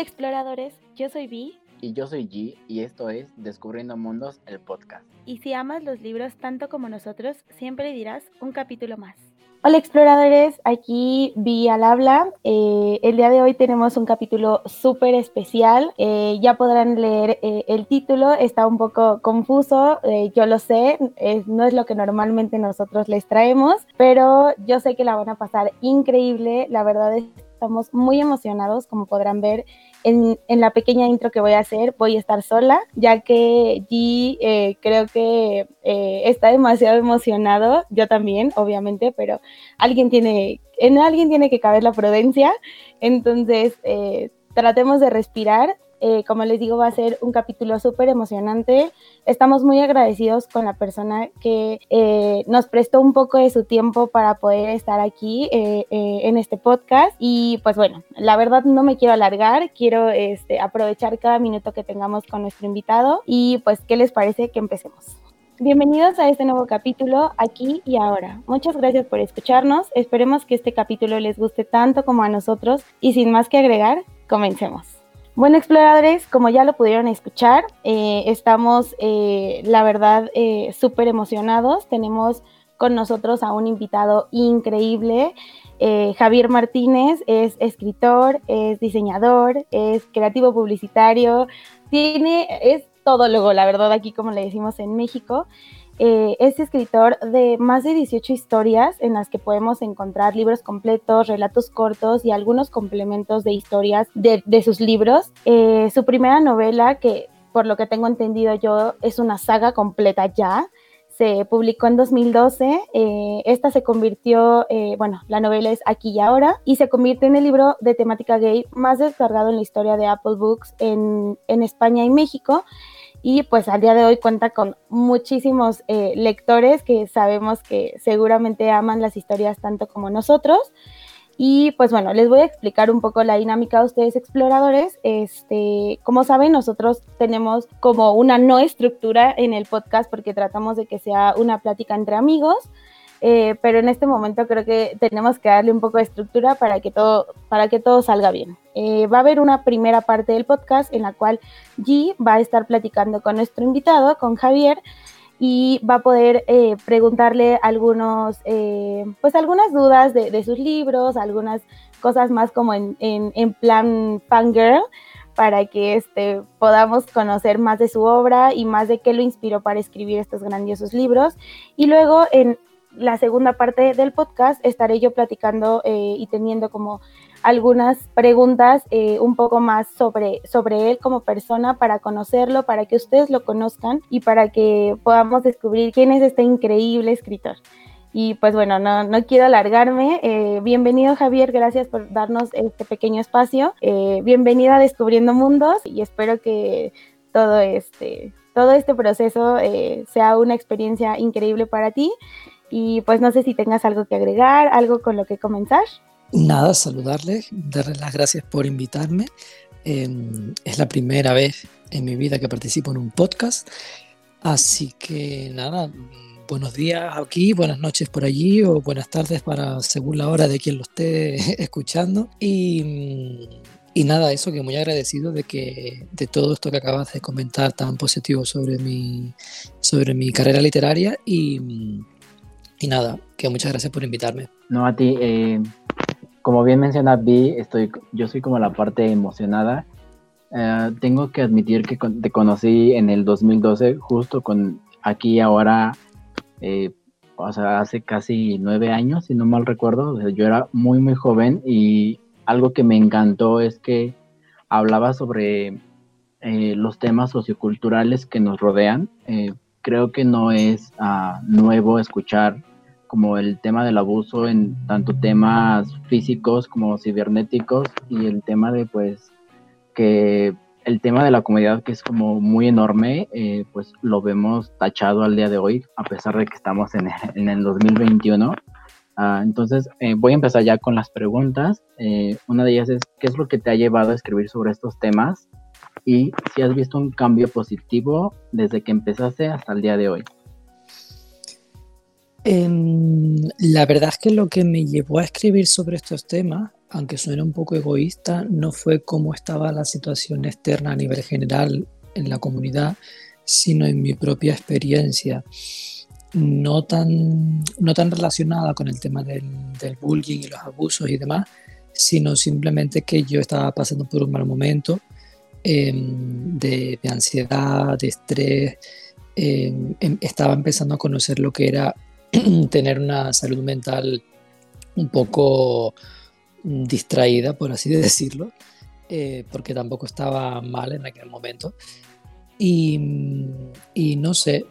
Hola exploradores, yo soy Vi. Y yo soy G y esto es Descubriendo Mundos, el podcast. Y si amas los libros tanto como nosotros, siempre dirás un capítulo más. Hola exploradores, aquí Vi al habla. Eh, el día de hoy tenemos un capítulo súper especial. Eh, ya podrán leer eh, el título, está un poco confuso, yo lo sé, no es lo que normalmente nosotros les traemos, pero yo sé que la van a pasar increíble. La verdad es que estamos muy emocionados, como podrán ver en, la pequeña intro que voy a hacer voy a estar sola, ya que G eh, creo que eh, está demasiado emocionado, yo también, obviamente, pero alguien tiene, en alguien tiene que caber la prudencia, entonces eh, tratemos de respirar eh, como les digo, va a ser un capítulo súper emocionante. Estamos muy agradecidos con la persona que eh, nos prestó un poco de su tiempo para poder estar aquí eh, en este podcast. Y pues bueno, la verdad no me quiero alargar, quiero este, aprovechar cada minuto que tengamos con nuestro invitado. Y pues, ¿qué les parece que empecemos? Bienvenidos a este nuevo capítulo aquí y ahora. Muchas gracias por escucharnos. Esperemos que este capítulo les guste tanto como a nosotros. Y sin más que agregar, comencemos. Bueno, exploradores, como ya lo pudieron escuchar, eh, estamos, eh, la verdad, eh, súper emocionados. Tenemos con nosotros a un invitado increíble. Javier Martínez es escritor, es diseñador, es creativo publicitario, tiene, es todólogo, la verdad, aquí como le decimos en México. Eh, es escritor de más de 18 historias en las que podemos encontrar libros completos, relatos cortos y algunos complementos de historias de, sus libros. Eh, su primera novela, que por lo que tengo entendido yo es una saga completa ya, se publicó en 2012. Eh, esta se convirtió, bueno, la novela es Aquí y Ahora, y se convirtió en el libro de temática gay más descargado en la historia de Apple Books en España y México y pues al día de hoy cuenta con muchísimos eh, lectores que sabemos que seguramente aman las historias tanto como nosotros. Y pues bueno, les voy a explicar un poco la dinámica a ustedes exploradores. Este, como saben, nosotros tenemos como una no estructura en el podcast porque tratamos de que sea una plática entre amigos. Eh, pero en este momento creo que tenemos que darle un poco de estructura para que todo, para que todo salga bien. Eh, va a haber una primera parte del podcast en la cual G va a estar platicando con nuestro invitado, con Javier, y va a poder eh, preguntarle algunos, pues algunas dudas de, sus libros, algunas cosas más como en, en, en plan fangirl para que este, podamos conocer más de su obra y más de qué lo inspiró para escribir estos grandiosos libros. Y luego en la segunda parte del podcast estaré yo platicando eh, y teniendo como algunas preguntas eh, un poco más sobre, sobre él como persona para conocerlo, para que ustedes lo conozcan y para que podamos descubrir quién es este increíble escritor. Y pues bueno, no, no quiero alargarme. Eh, bienvenido Javier, gracias por darnos este pequeño espacio. bienvenida a Descubriendo Mundos y espero que todo este, todo este proceso sea una experiencia increíble para ti y pues no sé si tengas algo que agregar, algo con lo que comenzar. Nada, saludarles, darles las gracias por invitarme. Em, es la primera vez en mi vida que participo en un podcast. Así que nada, buenos días aquí, buenas noches por allí o buenas tardes para según la hora de quien lo esté escuchando. Y, y nada, eso que muy agradecido de que de todo esto que acabas de comentar tan positivo sobre mi, sobre mi carrera literaria y, y nada, que muchas gracias por invitarme. No, a ti, eh, como bien menciona Vi, yo soy como la parte emocionada. Eh, tengo que admitir que te conocí en el 2012, justo con aquí ahora, eh, o sea, hace casi nueve años, si no mal recuerdo. yo era muy, muy joven y algo que me encantó es que hablaba sobre los temas socioculturales que nos rodean. creo que no es ah, nuevo escuchar como el tema del abuso en tanto temas físicos como cibernéticos y el tema de pues que el tema de la comunidad que es como muy enorme, eh, pues lo vemos tachado al día de hoy, a pesar de que estamos en, en el 2021. Ah, entonces, eh, voy a empezar ya con las preguntas. Eh, una de ellas es, ¿qué es lo que te ha llevado a escribir sobre estos temas? Y si has visto un cambio positivo desde que empezaste hasta el día de hoy. Em, la verdad es que lo que me llevó a escribir sobre estos temas aunque suene un poco egoísta, no fue cómo estaba la situación externa a nivel general en la comunidad, sino en mi propia experiencia, no tan, no tan relacionada con el tema del, del bullying y los abusos y demás, sino simplemente que yo estaba pasando por un mal momento em, de, ansiedad, de estrés, em, estaba empezando a conocer lo que era tener una salud mental un poco distraída, por así decirlo, eh, porque tampoco estaba mal en aquel momento. Y, y, no sé,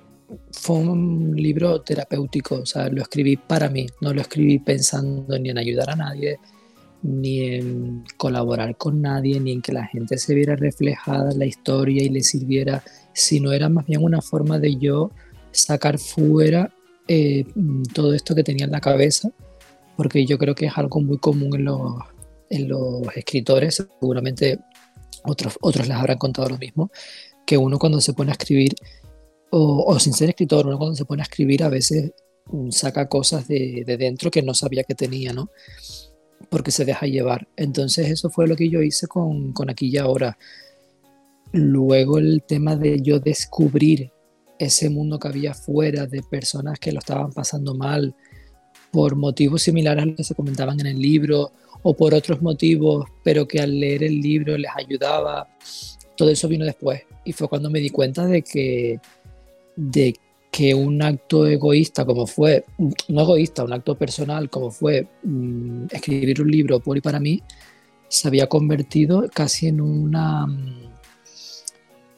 fue un libro terapéutico, o sea, lo escribí para mí, no lo escribí pensando ni en ayudar a nadie, ni en colaborar con nadie, ni en que la gente se viera reflejada en la historia y le sirviera, sino era más bien una forma de yo sacar fuera eh, todo esto que tenía en la cabeza, porque yo creo que es algo muy común en los, escritores, seguramente otros, otros les habrán contado lo mismo, que uno cuando se pone a escribir, o, sin ser escritor, uno cuando se pone a escribir a veces mm, saca cosas de, de dentro que no sabía que tenía, ¿no? porque se deja llevar. Entonces eso fue lo que yo hice con, con aquí y ahora. Luego el tema de yo descubrir ese mundo que había fuera de personas que lo estaban pasando mal por motivos similares a los que se comentaban en el libro o por otros motivos, pero que al leer el libro les ayudaba. Todo eso vino después y fue cuando me di cuenta de que, de que un acto egoísta como fue, no egoísta, un acto personal como fue mm, escribir un libro por y para mí, se había convertido casi en una,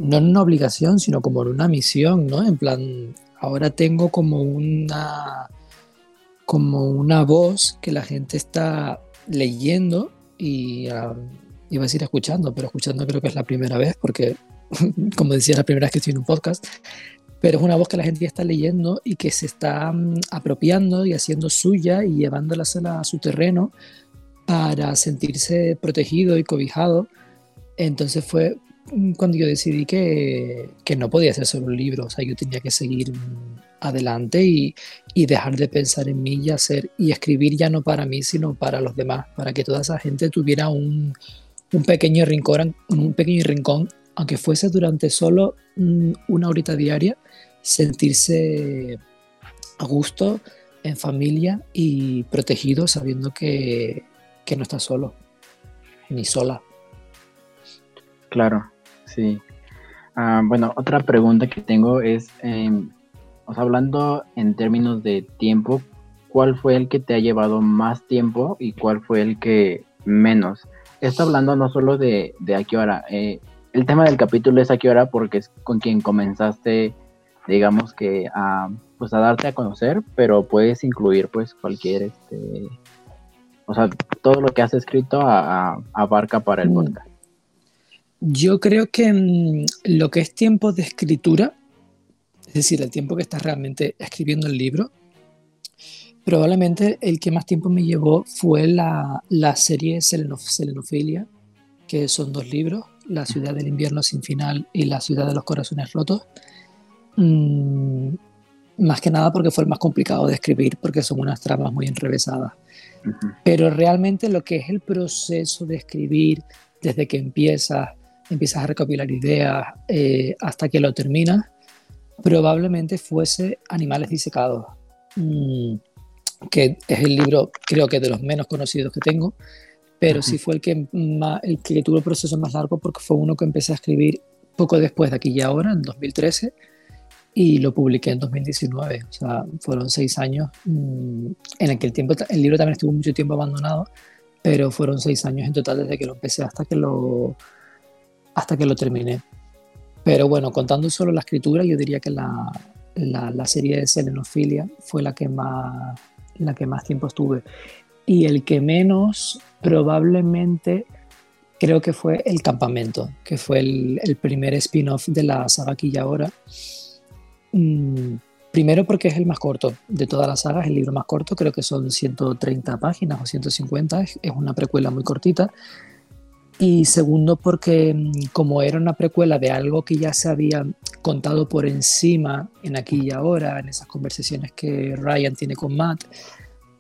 no en una obligación, sino como una misión, ¿no? En plan, ahora tengo como una, como una voz que la gente está leyendo y uh, iba a decir escuchando, pero escuchando creo que es la primera vez porque como decía, la primera vez que estoy en un podcast, pero es una voz que la gente ya está leyendo y que se está apropiando y haciendo suya y llevándola a su terreno para sentirse protegido y cobijado. Entonces fue cuando yo decidí que, que no podía ser solo un libro, o sea, yo tenía que seguir mm, adelante y, y, dejar de pensar en mí y hacer y escribir ya no para mí, sino para los demás, para que toda esa gente tuviera un, un pequeño rincón, un pequeño rincón, aunque fuese durante solo una horita diaria, sentirse a gusto, en familia y protegido sabiendo que, que no está solo, ni sola. Claro, sí. Ah, bueno, otra pregunta que tengo es, eh, hablando en términos de tiempo, ¿cuál fue el que te ha llevado más tiempo y cuál fue el que menos? Esto hablando no solo de, de a qué hora. Eh, el tema del capítulo es a qué hora porque es con quien comenzaste digamos que a, pues a darte a conocer, pero puedes incluir pues cualquier, este, o sea, todo lo que has escrito abarca para el mm. podcast. Yo creo que mm, lo que es tiempo de escritura, es decir, el tiempo que estás realmente escribiendo el libro, probablemente el que más tiempo me llevó fue la, la serie Selenofilia, que son dos libros, La ciudad del invierno sin final y La ciudad de los corazones rotos Mm, más que nada porque fue el más complicado de escribir, porque son unas tramas muy enrevesadas. Pero realmente lo que es el proceso de escribir, desde que empiezas, empiezas a recopilar ideas eh, hasta que lo terminas, probablemente fuese Animales disecados, mm, que es el libro creo que de los menos conocidos que tengo, pero sí fue el que, el que tuvo el proceso más largo porque fue uno que empecé a escribir poco después de aquí y ahora, en 2013 y lo publiqué en 2019. O sea, fueron seis años mm, en el que el, tiempo, el libro también estuvo mucho tiempo abandonado, pero fueron seis años en total desde que lo empecé hasta que lo, hasta que lo terminé. Pero bueno, contando solo la escritura, yo diría que la, la, la serie de Selenofilia fue la que, más, la que más tiempo estuve. Y el que menos, probablemente, creo que fue El Campamento, que fue el, el primer spin-off de la saga ahora Mm, primero porque es el más corto de todas las sagas, el libro más corto, creo que son 130 páginas o 150, es, una precuela muy cortita. Y segundo porque mm, como era una precuela de algo que ya se había contado por encima en aquí y ahora, en esas conversaciones que Ryan tiene con Matt,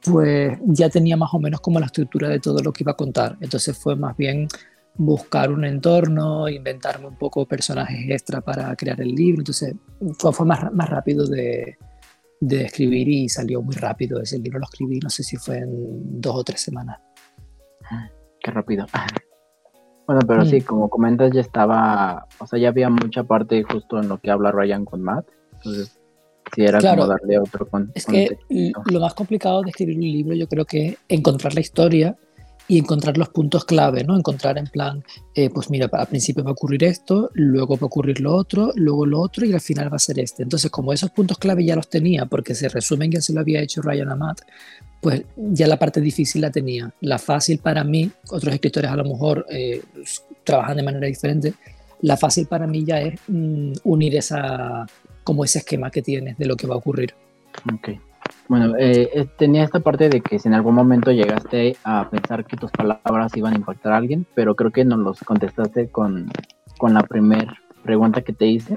pues ya tenía más o menos como la estructura de todo lo que iba a contar. Entonces fue más bien buscar un entorno, inventarme un poco personajes extra para crear el libro. Entonces fue, fue más, más rápido de, de escribir y salió muy rápido. Ese libro lo escribí, no sé si fue en dos o tres semanas. Qué rápido. Bueno, pero sí, mm. como comentas, ya estaba, o sea, ya había mucha parte justo en lo que habla Ryan con Matt. Entonces, sí, era como darle otro con, Es que lo más complicado de escribir un libro, yo creo que encontrar la historia y encontrar los puntos clave, ¿no? Encontrar en plan, eh, pues mira, al principio va a ocurrir esto, luego va a ocurrir lo otro, luego lo otro y al final va a ser este. Entonces, como esos puntos clave ya los tenía, porque se resumen que se lo había hecho Ryan Amat, pues ya la parte difícil la tenía. La fácil para mí, otros escritores a lo mejor eh, trabajan de manera diferente, la fácil para mí ya es mm, unir esa, como ese esquema que tienes de lo que va a ocurrir. Ok. Bueno, eh, tenía esta parte de que si en algún momento llegaste a pensar que tus palabras iban a impactar a alguien, pero creo que no los contestaste con, con la primera pregunta que te hice.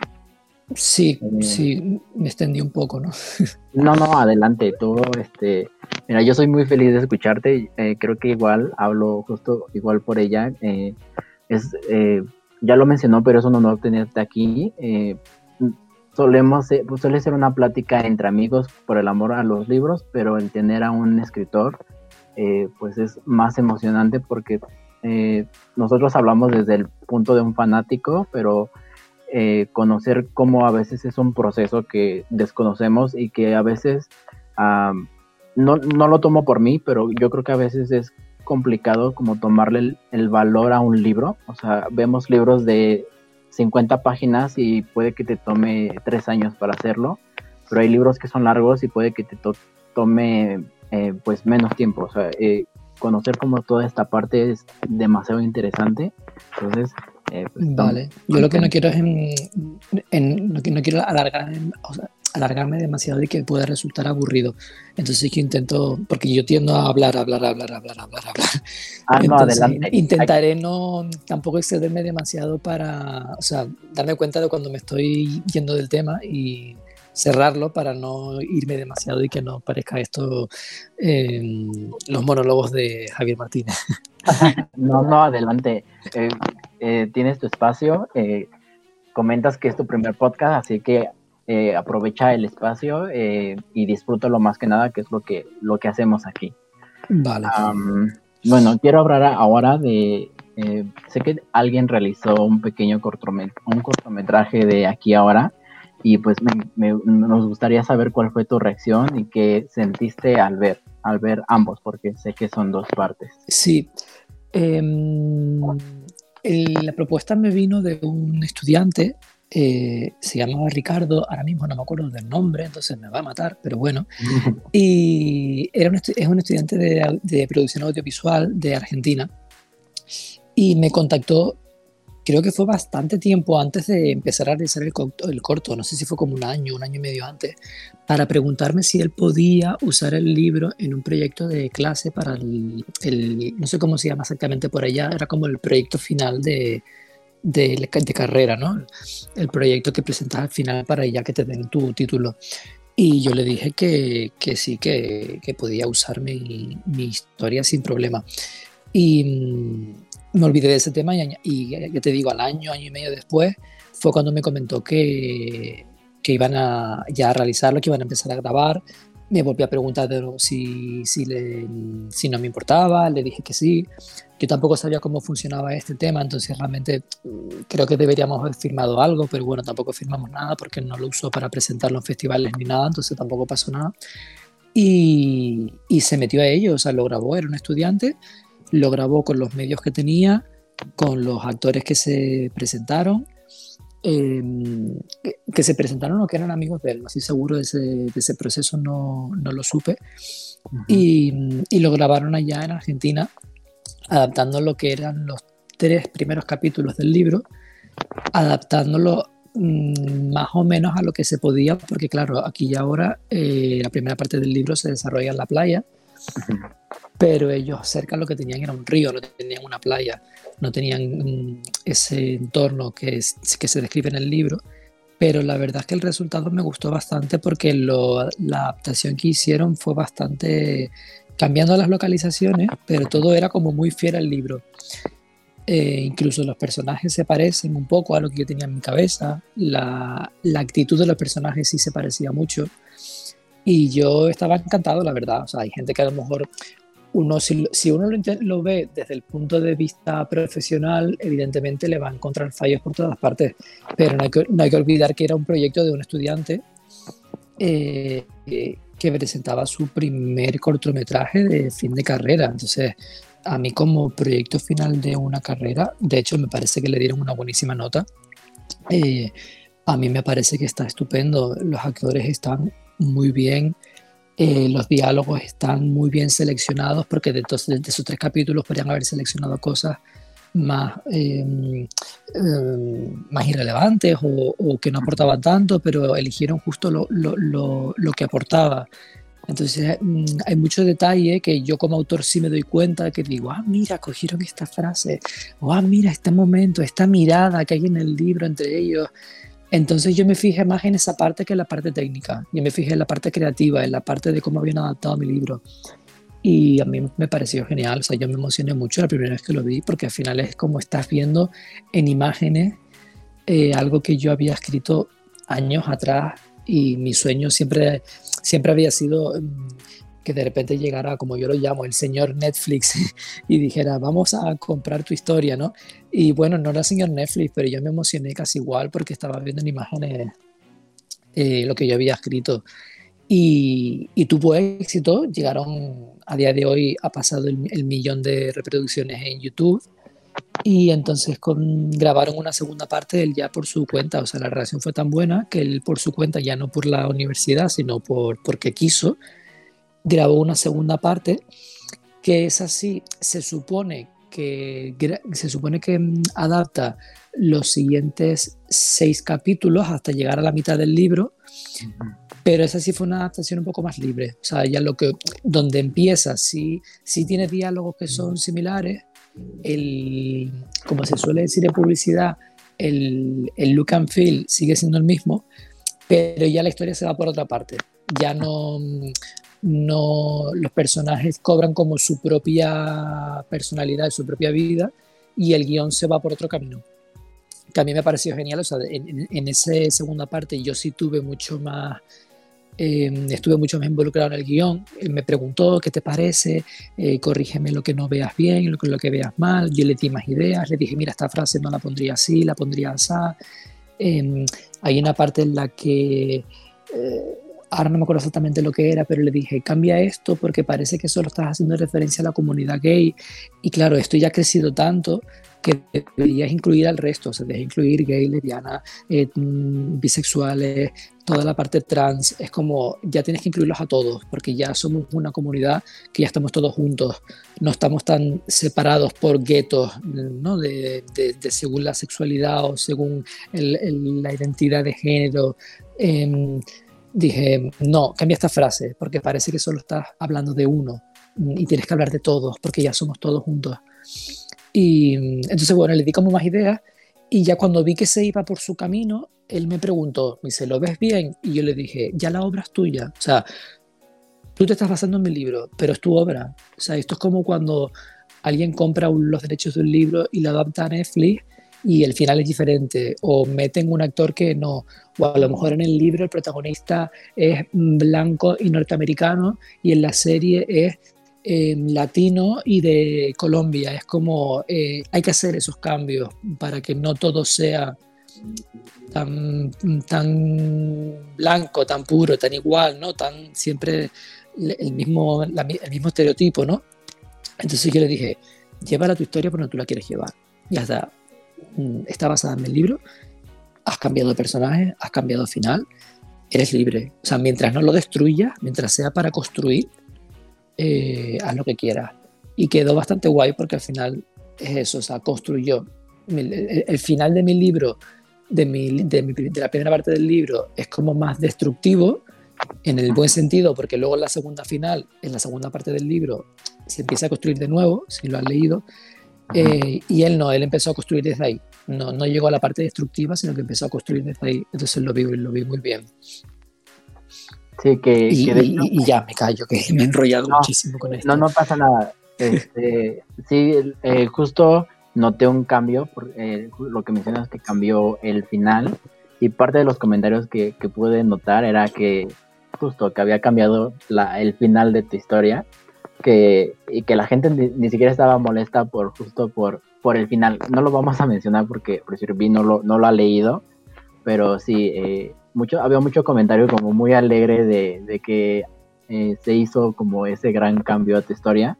Sí, eh, sí, me extendí un poco, ¿no? no, no, adelante, todo, este, mira, yo soy muy feliz de escucharte, eh, creo que igual hablo justo igual por ella, es, ya lo mencionó, pero es un honor tenerte aquí, solemos, pues suele ser una plática entre amigos por el amor a los libros, pero el tener a un escritor, eh, pues es más emocionante porque eh, nosotros hablamos desde el punto de un fanático, pero eh, conocer cómo a veces es un proceso que desconocemos y que a veces, no, no, lo tomo por mí, pero yo creo que a veces es complicado como tomarle el valor a un libro. O sea, vemos libros de 50 páginas y puede que te tome tres años para hacerlo, pero hay libros que son largos y puede que te tome eh, pues menos tiempo. O sea, eh, conocer como toda esta parte es demasiado interesante. Entonces, eh, pues, vale. Yo lo que no quiero es en, lo que no quiero alargar, o sea, alargarme demasiado y que pueda resultar aburrido. Entonces yo intento, porque yo tiendo a hablar, hablar, hablar, hablar, hablar, hablar. Ah, no, adelante. Intentaré no tampoco excederme demasiado para, o sea, darme cuenta de cuando me estoy yendo del tema y cerrarlo para no irme demasiado y que no parezca esto los monólogos de Javier Martínez. no, no, adelante. Eh, eh, tienes tu espacio. Eh, comentas que es tu primer podcast, así que eh, aprovecha el espacio eh, y disfruta lo más que nada, que es lo que, lo que hacemos aquí. Vale. bueno, quiero hablar ahora de, eh, sé que alguien realizó un pequeño cortometraje, un cortometraje de aquí ahora y pues nos gustaría saber cuál fue tu reacción y qué sentiste al ver, al ver ambos, porque sé que son dos partes. Sí. Em, la propuesta me vino de un estudiante eh, se llamaba Ricardo, ahora mismo no me acuerdo del nombre, entonces me va a matar, pero bueno. Y era es un estudiante de, de, producción audiovisual de Argentina y me contactó, creo que fue bastante tiempo antes de empezar a realizar el, el corto, no sé si fue como un año, un año y medio antes, para preguntarme si él podía usar el libro en un proyecto de clase para el, el no sé cómo se llama exactamente por allá, era como el proyecto final de de, de, carrera, ¿no? El proyecto que presentas al final para ya que te den tu título. Y yo le dije que, que sí, que, que, podía usar mi, historia sin problema. Y mm, me olvidé de ese tema y, y, ya te digo, al año, año y medio después, fue cuando me comentó que, que iban a ya a realizarlo, que iban a empezar a grabar. Me volví a preguntar si, si, le, si no me importaba, le dije que sí. Yo tampoco sabía cómo funcionaba este tema, entonces realmente mm, creo que deberíamos haber firmado algo, pero bueno, tampoco firmamos nada porque no lo usó para presentarlo en festivales ni nada, entonces tampoco pasó nada. Y, y se metió a ello, o sea, lo grabó, era un estudiante, lo grabó con los medios que tenía, con los actores que se presentaron, em, que se presentaron o que eran amigos de él, no estoy seguro de ese, de ese proceso, no, no lo supe. y, y, lo grabaron allá en Argentina adaptando lo que eran los tres primeros capítulos del libro, adaptándolo mm, más o menos a lo que se podía, porque claro, aquí y ahora eh, la primera parte del libro se desarrolla en la playa, pero ellos cerca lo que tenían era un río, no tenían una playa, no tenían mm, ese entorno que, que se describe en el libro, pero la verdad es que el resultado me gustó bastante porque lo, la adaptación que hicieron fue bastante cambiando las localizaciones, pero todo era como muy fiel al libro. Eh, incluso los personajes se parecen un poco a lo que yo tenía en mi cabeza, la, la actitud de los personajes sí se parecía mucho. Y yo estaba encantado, la verdad. O sea, hay gente que a lo mejor uno, si, si uno lo, lo, ve desde el punto de vista profesional, evidentemente le va a encontrar fallos por todas partes. Pero no hay que, no hay que olvidar que era un proyecto de un estudiante eh, que presentaba su primer cortometraje de fin de carrera. Entonces, a mí como proyecto final de una carrera, de hecho me parece que le dieron una buenísima nota. Eh, a mí me parece que está estupendo, los actores están muy bien, eh, los diálogos están muy bien seleccionados porque de, de, de, esos tres capítulos podrían haber seleccionado cosas más, eh, eh, más irrelevantes o, o, que no aportaban tanto, pero eligieron justo lo, lo, lo, lo que aportaba. Entonces mm, hay mucho detalle que yo como autor sí me doy cuenta que digo, ah, mira, cogieron esta frase, o ah, mira, este momento, esta mirada que hay en el libro entre ellos. Entonces yo me fijé más en esa parte que en la parte técnica. Yo me fijé en la parte creativa, en la parte de cómo habían adaptado mi libro. Y a mí me pareció genial. O sea, yo me emocioné mucho la primera vez que lo vi porque al final es como estás viendo en imágenes eh, algo que yo había escrito años atrás y mi sueño siempre, siempre había sido mm, que de repente llegara, como yo lo llamo, el señor Netflix y dijera, vamos a comprar tu historia, ¿no? Y bueno, no era el señor Netflix, pero yo me emocioné casi igual porque estaba viendo en imágenes eh, lo que yo había escrito. Y, tuvo éxito, llegaron a día de hoy, ha pasado el, millón de reproducciones en YouTube. Y entonces grabaron una segunda parte él ya por su cuenta, o sea, la relación fue tan buena que él por su cuenta, ya no por la universidad, sino por, porque quiso, grabó una segunda parte que es así, se supone que, se supone que mm, adapta los siguientes seis capítulos hasta llegar a la mitad del libro. Pero esa sí fue una adaptación un poco más libre, o sea, ya lo que, donde empieza, sí, sí tiene diálogos que son similares, el, como se suele decir en publicidad, el, el, look and feel sigue siendo el mismo, pero ya la historia se va por otra parte. Ya no, no los personajes cobran como su propia personalidad, su propia vida, y el guion se va por otro camino. Que a mí me pareció genial, o sea, en, en esa segunda parte yo sí tuve mucho más eh, estuve mucho más involucrado en el guion. Él me preguntó qué te parece, eh, corrígeme lo que no veas bien, lo, lo, que veas mal. Yo le di más ideas, le dije, mira, esta frase no la pondría así, la pondría así. Eh, hay una parte en la que, eh, ahora no me acuerdo exactamente lo que era, pero le dije, cambia esto porque parece que solo estás haciendo referencia a la comunidad gay. Y claro, esto ya ha crecido tanto que deberías incluir al resto, o sea, deberías incluir gay, lesbiana, eh, bisexuales, toda la parte trans, es como ya tienes que incluirlos a todos, porque ya somos una comunidad que ya estamos todos juntos, no estamos tan separados por guetos, ¿no? De, según la sexualidad o según la identidad de género. Eh, dije, no, cambia esta frase, porque parece que solo estás hablando de uno y tienes que hablar de todos, porque ya somos todos juntos. Y entonces, bueno, le di como más ideas y ya cuando vi que se iba por su camino, él me preguntó, me dice, ¿lo ves bien? Y yo le dije, ya la obra es tuya. O sea, tú te estás basando en mi libro, pero es tu obra. O sea, esto es como cuando alguien compra un, los derechos de un libro y lo adapta a Netflix y el final es diferente, o meten un actor que no, o a lo mejor en el libro el protagonista es blanco y norteamericano y en la serie es eh, latino y de Colombia. Es como eh, hay que hacer esos cambios para que no todo sea tan, tan blanco, tan puro, tan igual, ¿no? Tan siempre el mismo, la, el mismo estereotipo, ¿no? Entonces yo le dije, llévala tu historia por donde tú la quieres llevar. Ya está, mm, está basada en el libro, has cambiado de personaje, has cambiado de final, eres libre. O sea, mientras no lo destruyas, mientras sea para construir, eh, haz lo que quieras. Y quedó bastante guay porque al final es eso, o sea, construyó. El, el, el final de mi libro, de, mi, de, mi, de, la primera parte del libro, es como más destructivo, en el buen sentido, porque luego en la segunda final, en la segunda parte del libro, se empieza a construir de nuevo, si lo has leído, eh, y él no, él empezó a construir desde ahí. no, no llegó a la parte destructiva, sino que empezó a construir desde ahí. Entonces lo vi, lo vi muy bien. Sí, que, y, ya me callo, que me he enrollado muchísimo con esto. No, no pasa nada. Este, sí, eh, justo noté un cambio, por, eh, lo que mencionas que cambió el final, y parte de los comentarios que, que pude notar era que justo que había cambiado la, el final de tu historia, que, y que la gente ni, siquiera estaba molesta por justo por, por el final. No lo vamos a mencionar porque por decir, no lo, no lo ha leído, pero sí, eh, mucho, había mucho comentario como muy alegre de, de que eh, se hizo como ese gran cambio a tu historia.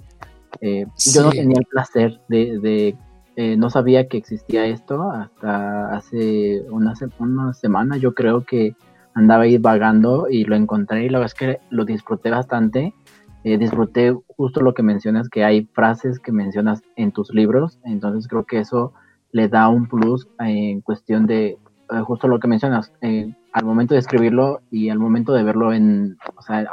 Eh, yo no tenía el placer de, de no sabía que existía esto hasta hace una, una semana, yo creo que andaba ahí vagando y lo encontré y la verdad es que lo disfruté bastante. disfruté justo lo que mencionas, que hay frases que mencionas en tus libros, entonces creo que eso le da un plus en cuestión de, eh, justo lo que mencionas, eh, al momento de escribirlo y al momento de verlo en, o sea,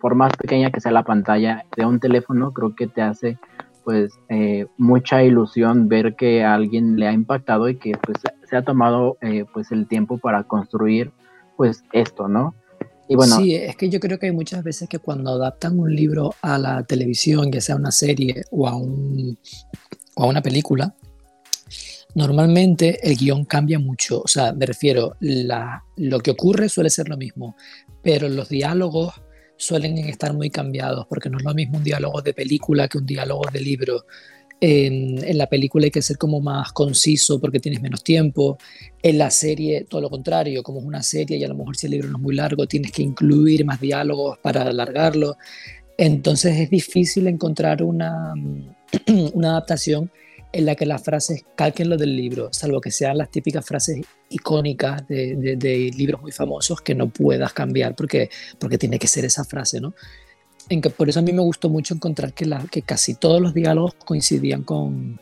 por más pequeña que sea la pantalla de un teléfono, creo que te hace pues eh, mucha ilusión ver que a alguien le ha impactado y que pues se ha tomado pues el tiempo para construir pues esto, ¿no? Y bueno, sí, es que yo creo que hay muchas veces que cuando adaptan un libro a la televisión, ya sea una serie o a, un, o a una película, Normalmente el guion cambia mucho, o sea, me refiero, la, lo que ocurre suele ser lo mismo, pero los diálogos suelen estar muy cambiados, porque no es lo mismo un diálogo de película que un diálogo de libro. En, la película hay que ser como más conciso porque tienes menos tiempo. En la serie, todo lo contrario, como es una serie y a lo mejor si el libro no es muy largo, tienes que incluir más diálogos para alargarlo. Entonces es difícil encontrar una adaptación en la que las frases calquen lo del libro, salvo que sean las típicas frases icónicas de, libros muy famosos que no puedas cambiar porque, porque tiene que ser esa frase, ¿no? En que, por eso a mí me gustó mucho encontrar que, la, que casi todos los diálogos coincidían con,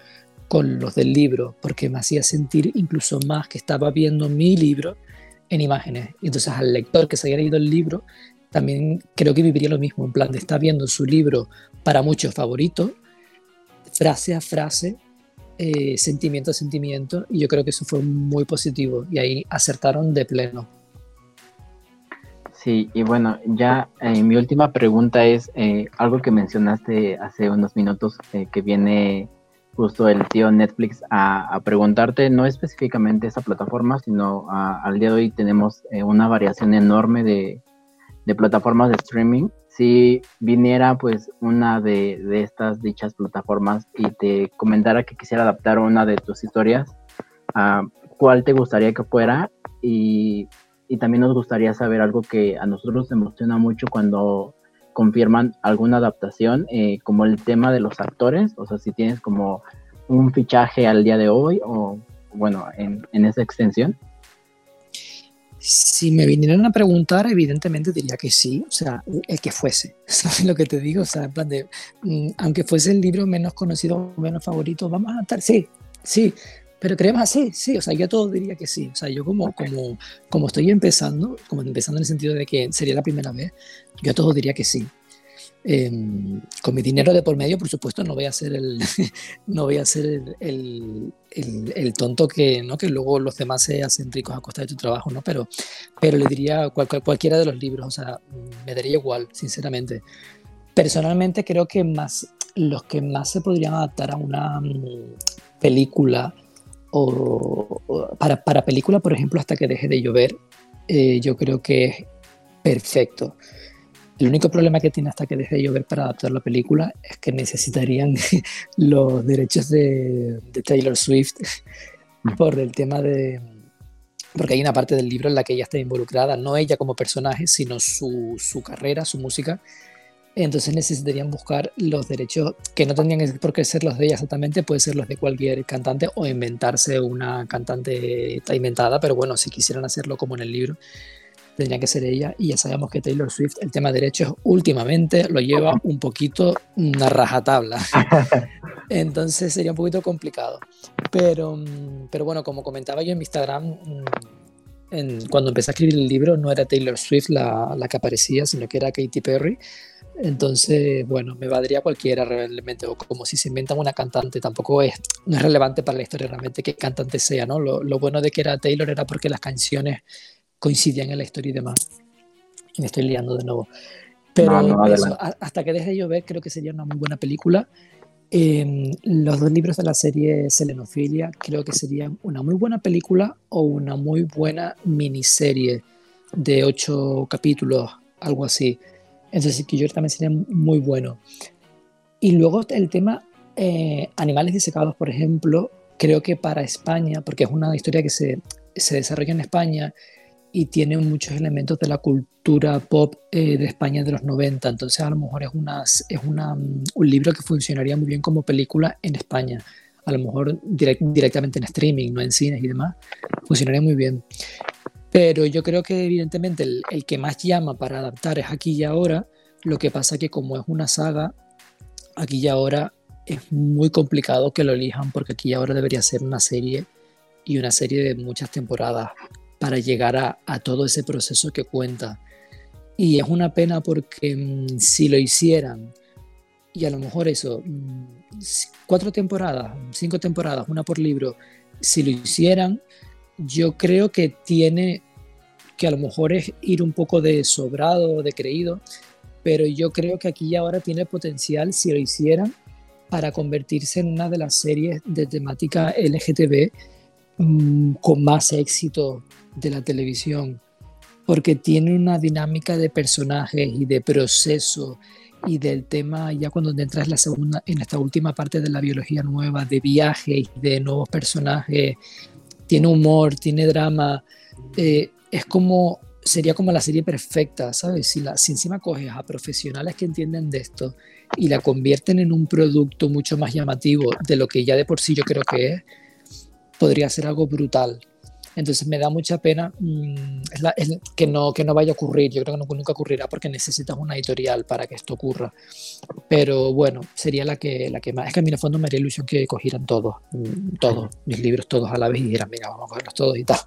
con los del libro, porque me hacía sentir incluso más que estaba viendo mi libro en imágenes. Y entonces al lector que se haya leído el libro, también creo que viviría lo mismo, en plan de estar viendo su libro para muchos favorito, frase a frase, eh, sentimiento a sentimiento y yo creo que eso fue muy positivo y ahí acertaron de pleno. Sí, y bueno, ya eh, mi última pregunta es eh, algo que mencionaste hace unos minutos, que viene justo el tío Netflix a, preguntarte, no específicamente esa plataforma, sino al día de hoy tenemos una variación enorme de, de plataformas de streaming si viniera pues una de, estas dichas plataformas y te comentara que quisiera adaptar una de tus historias, ¿cuál te gustaría que fuera? Y, también nos gustaría saber algo que a nosotros nos emociona mucho cuando confirman alguna adaptación, eh, como el tema de los actores, o sea, si tienes como un fichaje al día de hoy o bueno, en, en esa extensión. Si me vinieran a preguntar, evidentemente diría que sí, o sea, el que fuese, ¿sabes lo que te digo? O sea, en plan de, mm, aunque fuese el libro menos conocido, menos favorito, vamos a estar, sí, sí, pero creemos así, sí, o sea, yo todo diría que sí, o sea, yo como, como, como estoy empezando, como empezando en el sentido de que sería la primera vez, yo todo diría que sí, Em, con mi dinero de por medio, por supuesto, no voy a ser el, no voy a ser el, el, tonto que, ¿no? que luego los demás se hacen ricos a costa de tu trabajo, ¿no? Pero, pero le diría cual, cualquiera de los libros, o sea, me daría igual, sinceramente. Personalmente creo que más, los que más se podrían adaptar a una mm, película o, para, para, película, por ejemplo, hasta que deje de llover, eh, yo creo que es perfecto. El único problema que tiene hasta que deje de llover para adaptar la película es que necesitarían los derechos de, Taylor Swift por el tema de... Porque hay una parte del libro en la que ella está involucrada, no ella como personaje, sino su, su carrera, su música. Entonces necesitarían buscar los derechos que no tendrían por qué ser los de ella exactamente, puede ser los de cualquier cantante o inventarse una cantante inventada, pero bueno, si quisieran hacerlo como en el libro, tendría que ser ella. Y ya sabemos que Taylor Swift, el tema de derechos, últimamente lo lleva un poquito una rajatabla. Entonces sería un poquito complicado. Pero, pero bueno, como comentaba yo en mi Instagram, mm, en, cuando empecé a escribir el libro, no era Taylor Swift la, la, que aparecía, sino que era Katy Perry. Entonces, bueno, me valdría cualquiera realmente, o como si se inventan una cantante, tampoco es, no es relevante para la historia realmente qué cantante sea, ¿no? Lo, lo bueno de que era Taylor era porque las canciones coincidían en la historia y demás. Y me estoy liando de nuevo. Pero hasta que deje de llover creo que sería una muy buena película. Eh, los dos libros de la serie Selenofilia creo que serían una muy buena película o una muy buena miniserie de ocho capítulos, algo así. Entonces, que yo también sería muy bueno. Y luego el tema eh, Animales disecados, por ejemplo, creo que para España, porque es una historia que se, se desarrolla en España y tiene muchos elementos de la cultura pop eh, de España de los 90. Entonces a lo mejor es, una, es una, mm, un libro que funcionaría muy bien como película en España. A lo mejor directamente en streaming, no en cines y demás. Funcionaría muy bien. Pero yo creo que evidentemente el, el que más llama para adaptar es aquí y ahora. Lo que pasa que como es una saga, aquí y ahora es muy complicado que lo elijan porque aquí y ahora debería ser una serie y una serie de muchas temporadas para llegar a, todo ese proceso que cuenta. Y es una pena porque mm, si lo hicieran, y a lo mejor eso, mm, cuatro temporadas, cinco temporadas, una por libro, si lo hicieran, yo creo que tiene que a lo mejor es ir un poco de sobrado, de creído, pero yo creo que aquí y ahora tiene potencial, si lo hicieran, para convertirse en una de las series de temática LGTB mm, con más éxito de la televisión, porque tiene una dinámica de personajes y de proceso y del tema, ya cuando entras en, la segunda, en esta última parte de la biología nueva, de viajes, de nuevos personajes, tiene humor, tiene drama, eh, es como, sería como la serie perfecta, ¿sabes? Si, la, si encima coges a profesionales que entienden de esto y la convierten en un producto mucho más llamativo de lo que ya de por sí yo creo que es, podría ser algo brutal. Entonces me da mucha pena mm, que, no, que no vaya a ocurrir. Yo creo que nunca ocurrirá porque necesitas una editorial para que esto ocurra. Pero bueno, sería la que, la que más. Es que a mí en el fondo me haría ilusión que cogieran todos, mm, todos, mis libros todos a la vez y dijeran, mira, vamos a cogerlos todos y tal.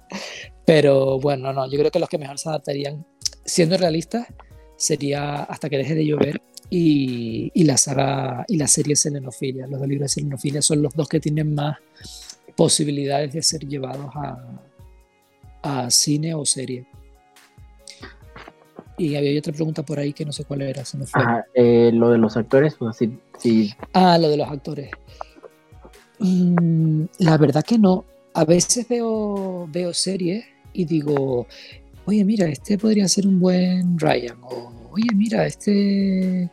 Pero bueno, no, yo creo que los que mejor se adaptarían, siendo realistas, sería Hasta que deje de llover y, y la saga y la serie Selenofilia. Los dos libros de Selenofilia son los dos que tienen más posibilidades de ser llevados a, a cine o serie. Y había otra pregunta por ahí que no sé cuál era, se me fue. Eh, lo de los actores, pues sí, sí. Ah, lo de los actores. Mm, la verdad que no. A veces veo, veo series y digo, oye, mira, este podría ser un buen Ryan. O, oye, mira, este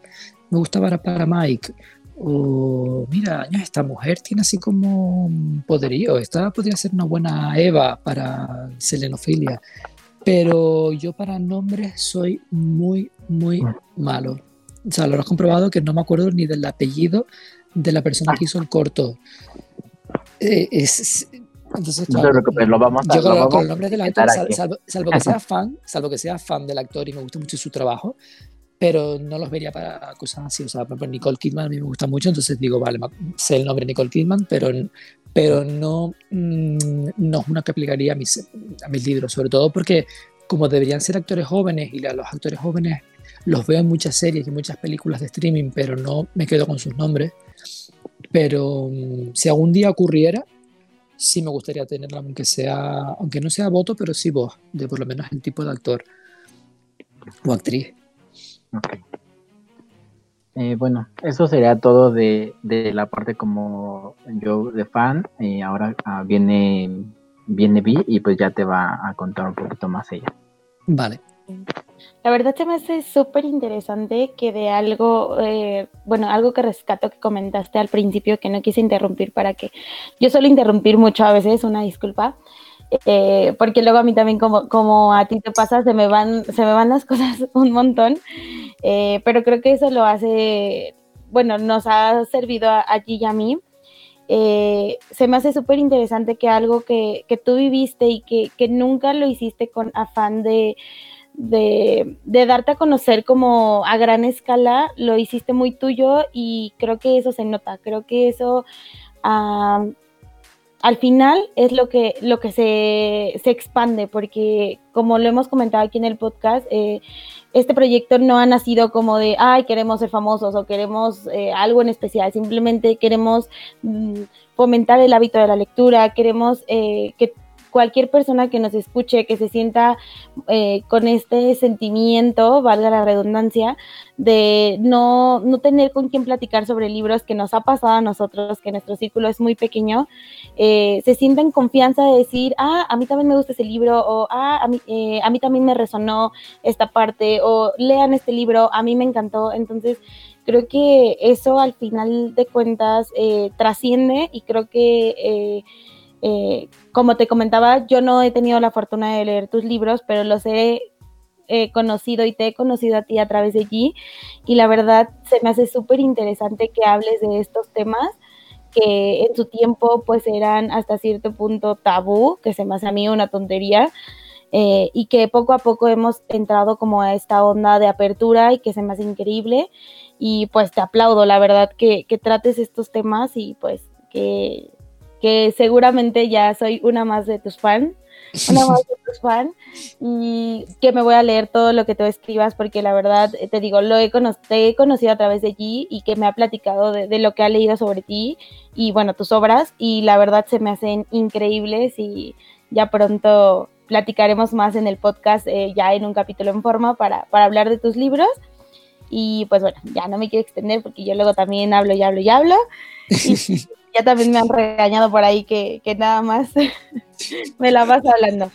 me gusta para, para Mike. O mira, esta mujer tiene así como poderío, esta podría ser una buena Eva para selenofilia, pero yo para nombres soy muy, muy malo. O sea, lo has comprobado que no me acuerdo ni del apellido de la persona que hizo el corto. Eh, es, entonces, no lo vamos a, yo con, el nombre del actor, salvo, que sea fan, salvo que sea fan del actor y me guste mucho su trabajo, pero no los vería para cosas así. O sea, por Nicole Kidman a mí me gusta mucho, entonces digo, vale, sé el nombre de Nicole Kidman, pero, pero no, mm, no es una que aplicaría a mis, a mis libros, sobre todo porque como deberían ser actores jóvenes y a los actores jóvenes los veo en muchas series y muchas películas de streaming, pero no me quedo con sus nombres. Pero mm, si algún día ocurriera, sí me gustaría tenerla, aunque sea, aunque no sea voto, pero sí voz, de por lo menos el tipo de actor o actriz. Eh, bueno, eso sería todo de, la parte como yo de fan. y ahora ah, viene, viene Vi y pues ya te va a contar un poquito más ella. Vale. La verdad se me hace súper interesante que de algo, eh, bueno, algo que rescato que comentaste al principio, que no quise interrumpir para que yo suelo interrumpir mucho a veces, una disculpa, eh, porque luego a mí también como, como a ti te pasa, se me van, se me van las cosas un montón, eh, pero creo que eso lo hace, bueno, nos ha servido a, ti y a mí. Eh, se me hace súper interesante que algo que, que, tú viviste y que, que, nunca lo hiciste con afán de, de, de, darte a conocer como a gran escala, lo hiciste muy tuyo y creo que eso se nota, creo que eso... Uh, al final es lo que, lo que se, se, expande, porque como lo hemos comentado aquí en el podcast, eh, este proyecto no ha nacido como de, ay, queremos ser famosos o queremos eh, algo en especial, simplemente queremos mm, fomentar el hábito de la lectura, queremos eh, que cualquier persona que nos escuche, que se sienta eh, con este sentimiento, valga la redundancia, de no, no, tener con quién platicar sobre libros que nos ha pasado a nosotros, que nuestro círculo es muy pequeño, eh, se sienta en confianza de decir, ah, a mí también me gusta ese libro, o ah, a mí, eh, a mí también me resonó esta parte, o lean este libro, a mí me encantó. Entonces, creo que eso al final de cuentas trasciende y creo que eh, como te comentaba, yo no he tenido la fortuna de leer tus libros, pero los he conocido y te he conocido a ti a través de allí y la verdad se me hace súper interesante que hables de estos temas que en su tiempo pues eran hasta cierto punto tabú, que se me hace a mí una tontería. Eh, y que poco a poco hemos entrado como a esta onda de apertura y que se me hace increíble y pues te aplaudo la verdad que, que trates estos temas y pues que que seguramente ya soy una más de tus fans, una más de tus fans, y que me voy a leer todo lo que tú escribas, porque la verdad, eh, te digo, lo he, te he conocido a través de allí y que me ha platicado de, lo que ha leído sobre ti y bueno, tus obras, y la verdad se me hacen increíbles y ya pronto platicaremos más en el podcast, eh, ya en un capítulo en forma para, para hablar de tus libros. Y pues bueno, ya no me quiero extender porque yo luego también hablo y hablo y hablo. Y ya también me han regañado por ahí que, nada más me la vas hablando.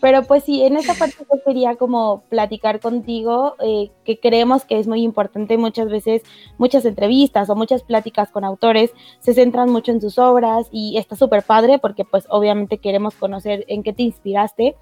Pero pues sí, en esta parte yo quería como platicar contigo, eh, que creemos que es muy importante muchas veces, muchas entrevistas o muchas pláticas con autores se centran mucho en sus obras y está súper padre porque pues obviamente queremos conocer en qué te inspiraste,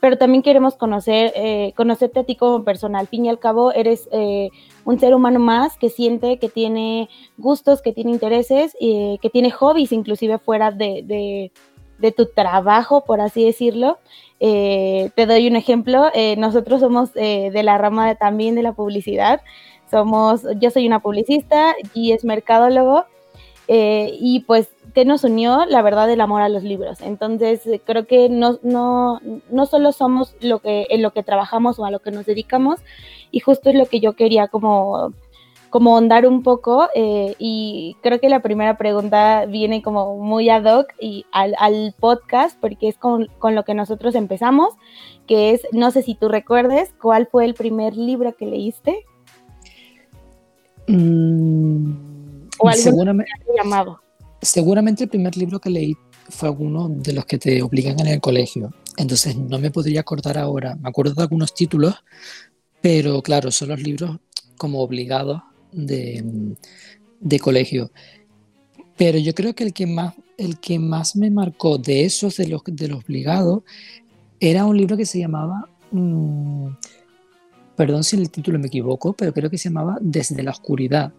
pero también queremos conocer, eh, conocerte a ti como persona. Al fin y al cabo eres eh, un ser humano más que siente, que tiene gustos, que tiene intereses, que tiene hobbies inclusive fuera de de tu trabajo, por así decirlo. Eh, te doy un ejemplo, eh, nosotros somos eh, de la rama también de la publicidad, somos, yo soy una publicista y es mercadólogo, y pues, ¿qué nos unió? La verdad, el amor a los libros. Entonces, creo que no, no, no solo somos lo que, en lo que trabajamos o a lo que nos dedicamos, y justo es lo que yo quería como como ondar un poco eh, y creo que la primera pregunta viene como muy ad hoc y al, podcast porque es con, lo que nosotros empezamos, que es, no sé si tú recuerdes, ¿cuál fue el primer libro que leíste? Mm, o seguramente, llamado. Seguramente el primer libro que leí fue alguno de los que te obligan en el colegio. Entonces no me podría acordar ahora. Me acuerdo de algunos títulos, pero claro, son los libros como obligados de, colegio. Pero yo creo que el que más, el que más me marcó de esos, de los, de los obligados, era un libro que se llamaba, mm, perdón si el título me equivoco, pero creo que se llamaba Desde la Oscuridad.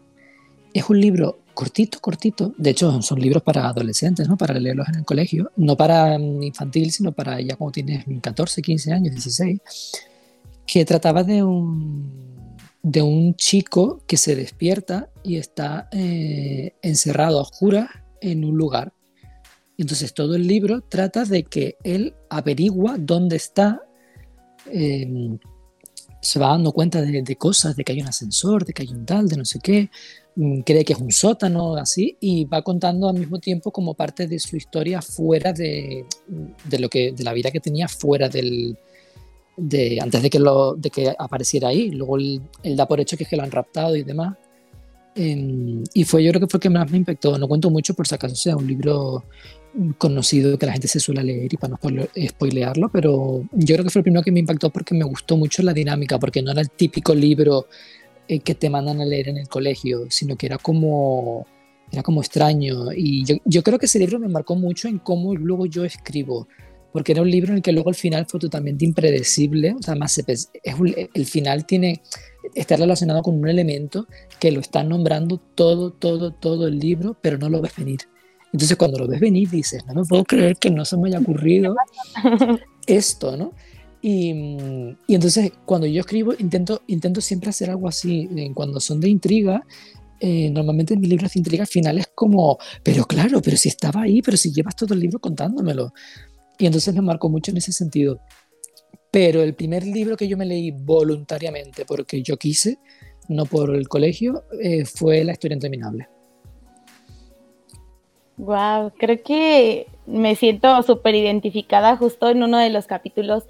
Es un libro cortito, cortito. De hecho, son libros para adolescentes, ¿no? Para leerlos en el colegio. No para mm, infantil, sino para ya cuando tienes 14, 15 años, 16. Que trataba de un de un chico que se despierta y está eh, encerrado a oscuras en un lugar. Entonces todo el libro trata de que él averigua dónde está, em, se va dando cuenta de, cosas, de que hay un ascensor, de que hay un tal, de no sé qué, cree que es un sótano, así, y va contando al mismo tiempo como parte de su historia fuera de, de lo que, de la vida que tenía fuera del, de, antes de que, lo, de que apareciera ahí. Luego él, da por hecho que es que lo han raptado y demás. y fue yo creo que fue el que más me impactó. No cuento mucho por si acaso sea un libro conocido que la gente se suele leer y para no spoilearlo, pero yo creo que fue el primero que me impactó porque me gustó mucho la dinámica, porque no era el típico libro eh, que te mandan a leer en el colegio, sino que era como, era como extraño. Y yo, yo creo que ese libro me marcó mucho en cómo luego yo escribo porque era un libro en el que luego el final fue totalmente impredecible, o sea, más es el final tiene, está relacionado con un elemento que lo está nombrando todo, todo, todo el libro, pero no lo ves venir. Entonces cuando lo ves venir dices, no me puedo creer que no se me haya ocurrido esto, ¿no? Y, y, entonces cuando yo escribo intento, intento siempre hacer algo así, cuando son de intriga, eh, normalmente en mis libros de intriga final es como, pero claro, pero si estaba ahí, pero si llevas todo el libro contándomelo. Y entonces me marcó mucho en ese sentido. Pero el primer libro que yo me leí voluntariamente porque yo quise, no por el colegio, eh, fue La historia interminable. Wow, creo que me siento súper identificada justo en uno de los capítulos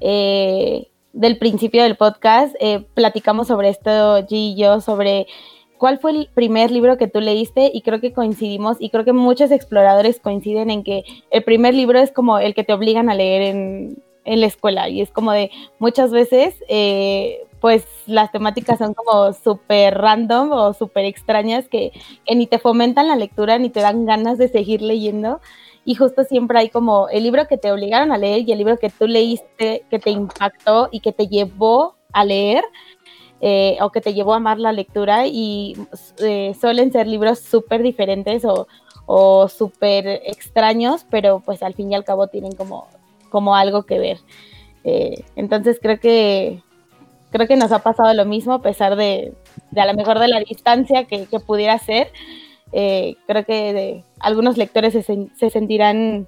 eh, del principio del podcast. Eh, platicamos sobre esto, G y yo, sobre cuál fue el primer libro que tú leíste y creo que coincidimos y creo que muchos exploradores coinciden en que el primer libro es como el que te obligan a leer en, la escuela y es como de muchas veces eh, pues las temáticas son como súper random o súper extrañas que, ni te fomentan la lectura ni te dan ganas de seguir leyendo. Y justo siempre hay como el libro que te obligaron a leer y el libro que tú leíste, que te impactó y que te llevó a leer. Eh, o que te llevó a amar la lectura y eh, suelen ser libros súper diferentes o, o súper extraños, pero pues al fin y al cabo tienen como, como algo que ver. Eh, entonces creo que creo que nos ha pasado lo mismo a pesar de, a lo mejor de la distancia que, pudiera ser. Eh, creo que algunos lectores se, sentirán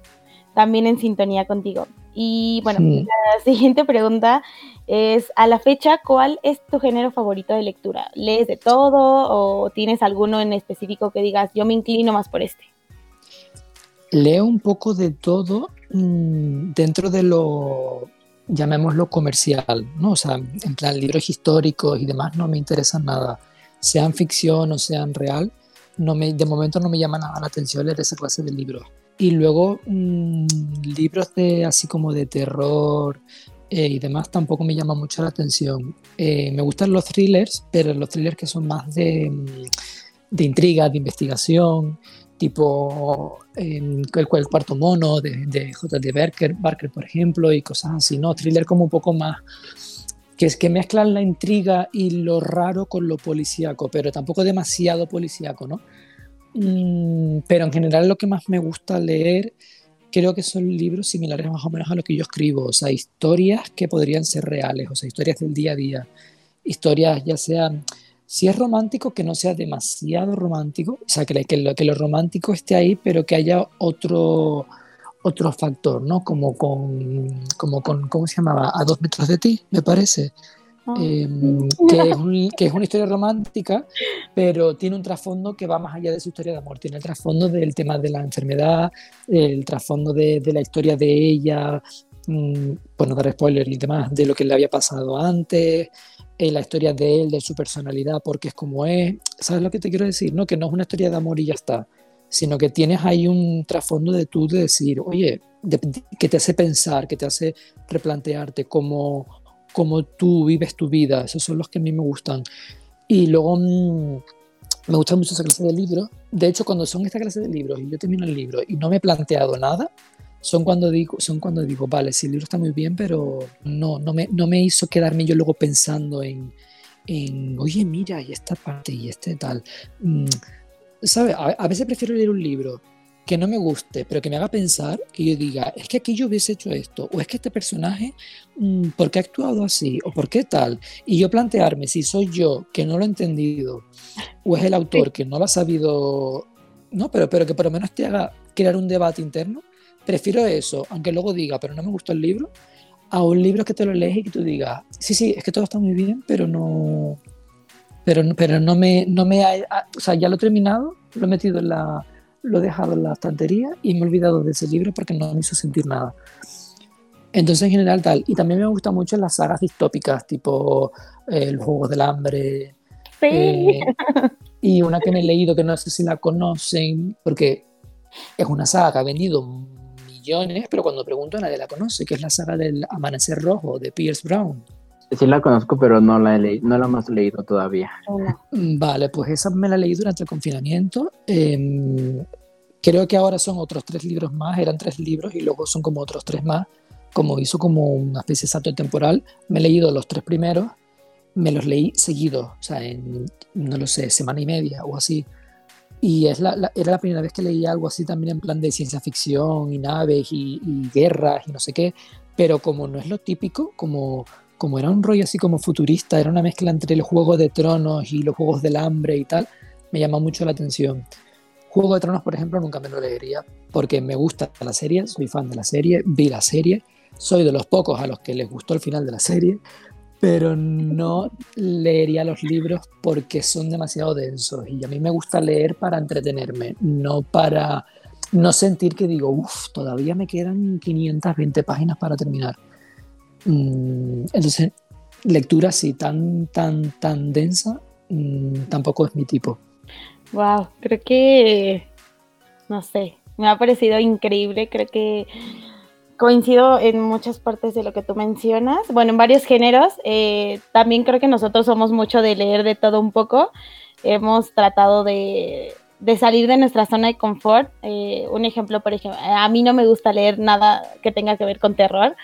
también en sintonía contigo. Y bueno, la siguiente pregunta es, a la fecha, ¿cuál es tu género favorito de lectura? ¿Lees de todo o tienes alguno en específico que digas, yo me inclino más por este? Leo un poco de todo mm, dentro de lo llamémoslo comercial, ¿no? O sea, en plan libros históricos y demás no me interesan nada, sean ficción o sean real, no me, de momento no me llama nada la atención leer esa clase de libros. Y luego mm, libros de así como de terror eh, y demás tampoco me llama mucho la atención. Eh, me gustan los thrillers, pero los thrillers que son más de, mm, de intriga, de investigación, tipo el, el, cuarto mono de, de J.D. Barker, Barker, por ejemplo, y cosas así, ¿no? Thriller como un poco más que es que mezclan la intriga y lo raro con lo policíaco, pero tampoco demasiado policíaco, ¿no? Mm, pero en general lo que más me gusta leer creo que son libros similares más o menos a lo que yo escribo, o sea, historias que podrían ser reales, o sea, historias del día a día, historias ya sean si es romántico, que no sea demasiado romántico, o sea, que, lo, que lo romántico esté ahí, pero que haya otro, otro factor, ¿no? Como con, como con, ¿cómo se llamaba? A dos metros de ti, me parece. Em, que, es que, es una historia romántica, pero tiene un trasfondo que va más allá de su historia de amor. Tiene el trasfondo del tema de la enfermedad, el trasfondo de, de la historia de ella, mmm, por no dar spoiler y demás, de lo que le había pasado antes, la historia de él, de su personalidad, porque es como es. ¿Sabes lo que te quiero decir? No, que no es una historia de amor y ya está, sino que tienes ahí un trasfondo de tú de decir, oye, que te hace pensar, que te hace replantearte cómo, cómo tú vives tu vida. Esos son los que a mí me gustan. Y luego mm, me gusta mucho esa clase de libros. De hecho, cuando son esta clase de libros y yo termino el libro y no me he planteado nada, son cuando digo, son cuando digo, vale, sí, el libro está muy bien, pero no, no, me, no me hizo quedarme yo luego pensando en, en oye, mira, y esta parte y este tal. Mm, ¿Sabes? A, veces prefiero leer un libro que no me guste, pero que me haga pensar, que yo diga, es que aquí yo hubiese hecho esto, o es que este personaje, mm, ¿por qué ha actuado así? ¿O por qué tal? Y yo plantearme si soy yo que no lo he entendido, o es el autor que no lo ha sabido, no, pero, pero que por lo menos te haga crear un debate interno, Prefiero eso, aunque luego diga, pero no me gustó el libro, a un libro que te lo lees y que tú digas, sí, sí, es que todo está muy bien, pero no, pero, pero no me, no me ha, o sea, ya lo he terminado, lo he metido en la, lo he dejado en la estantería y me he olvidado de ese libro porque no me hizo sentir nada. Entonces, en general, tal. Y también me gustan mucho las sagas distópicas, tipo eh, El Juego del Hambre. Sí. Eh, y una que me he leído que no sé si la conocen, porque es una saga que ha venido pero cuando pregunto nadie la conoce, que es la saga del Amanecer Rojo de Pierce Brown. Sí la conozco, pero no la he leído, no la hemos leído todavía. Mm, vale, pues esa me la leí durante el confinamiento. Em, creo que ahora son otros tres libros más, eran tres libros y luego son como otros tres más, como hizo como una especie de salto temporal. Me he leído los tres primeros, me los leí seguidos, o sea, en, no lo sé, semana y media o así. Y es la, era la primera vez que leía algo así también en plan de ciencia ficción y naves y, guerras y no sé qué, pero como no es lo típico, como, como era un rollo así como futurista, era una mezcla entre los Juegos de Tronos y los Juegos del Hambre y tal, me llama mucho la atención. Juego de Tronos, por ejemplo, nunca me lo leería porque me gusta la serie, soy fan de la serie, vi la serie, soy de los pocos a los que les gustó el final de la serie, pero no leería los libros porque son demasiado densos y a mí me gusta leer para entretenerme, no para no sentir que digo, uff, todavía me quedan 520 páginas para terminar. Mm, entonces, lectura así tan, tan, tan densa mm, tampoco es mi tipo. Wow, creo que, no sé, me ha parecido increíble, creo que coincido en muchas partes de lo que tú mencionas, bueno, en varios géneros, eh, también creo que nosotros somos mucho de leer de todo un poco, hemos tratado de, salir de nuestra zona de confort, eh, un ejemplo, por ejemplo, a mí no me gusta leer nada que tenga que ver con terror,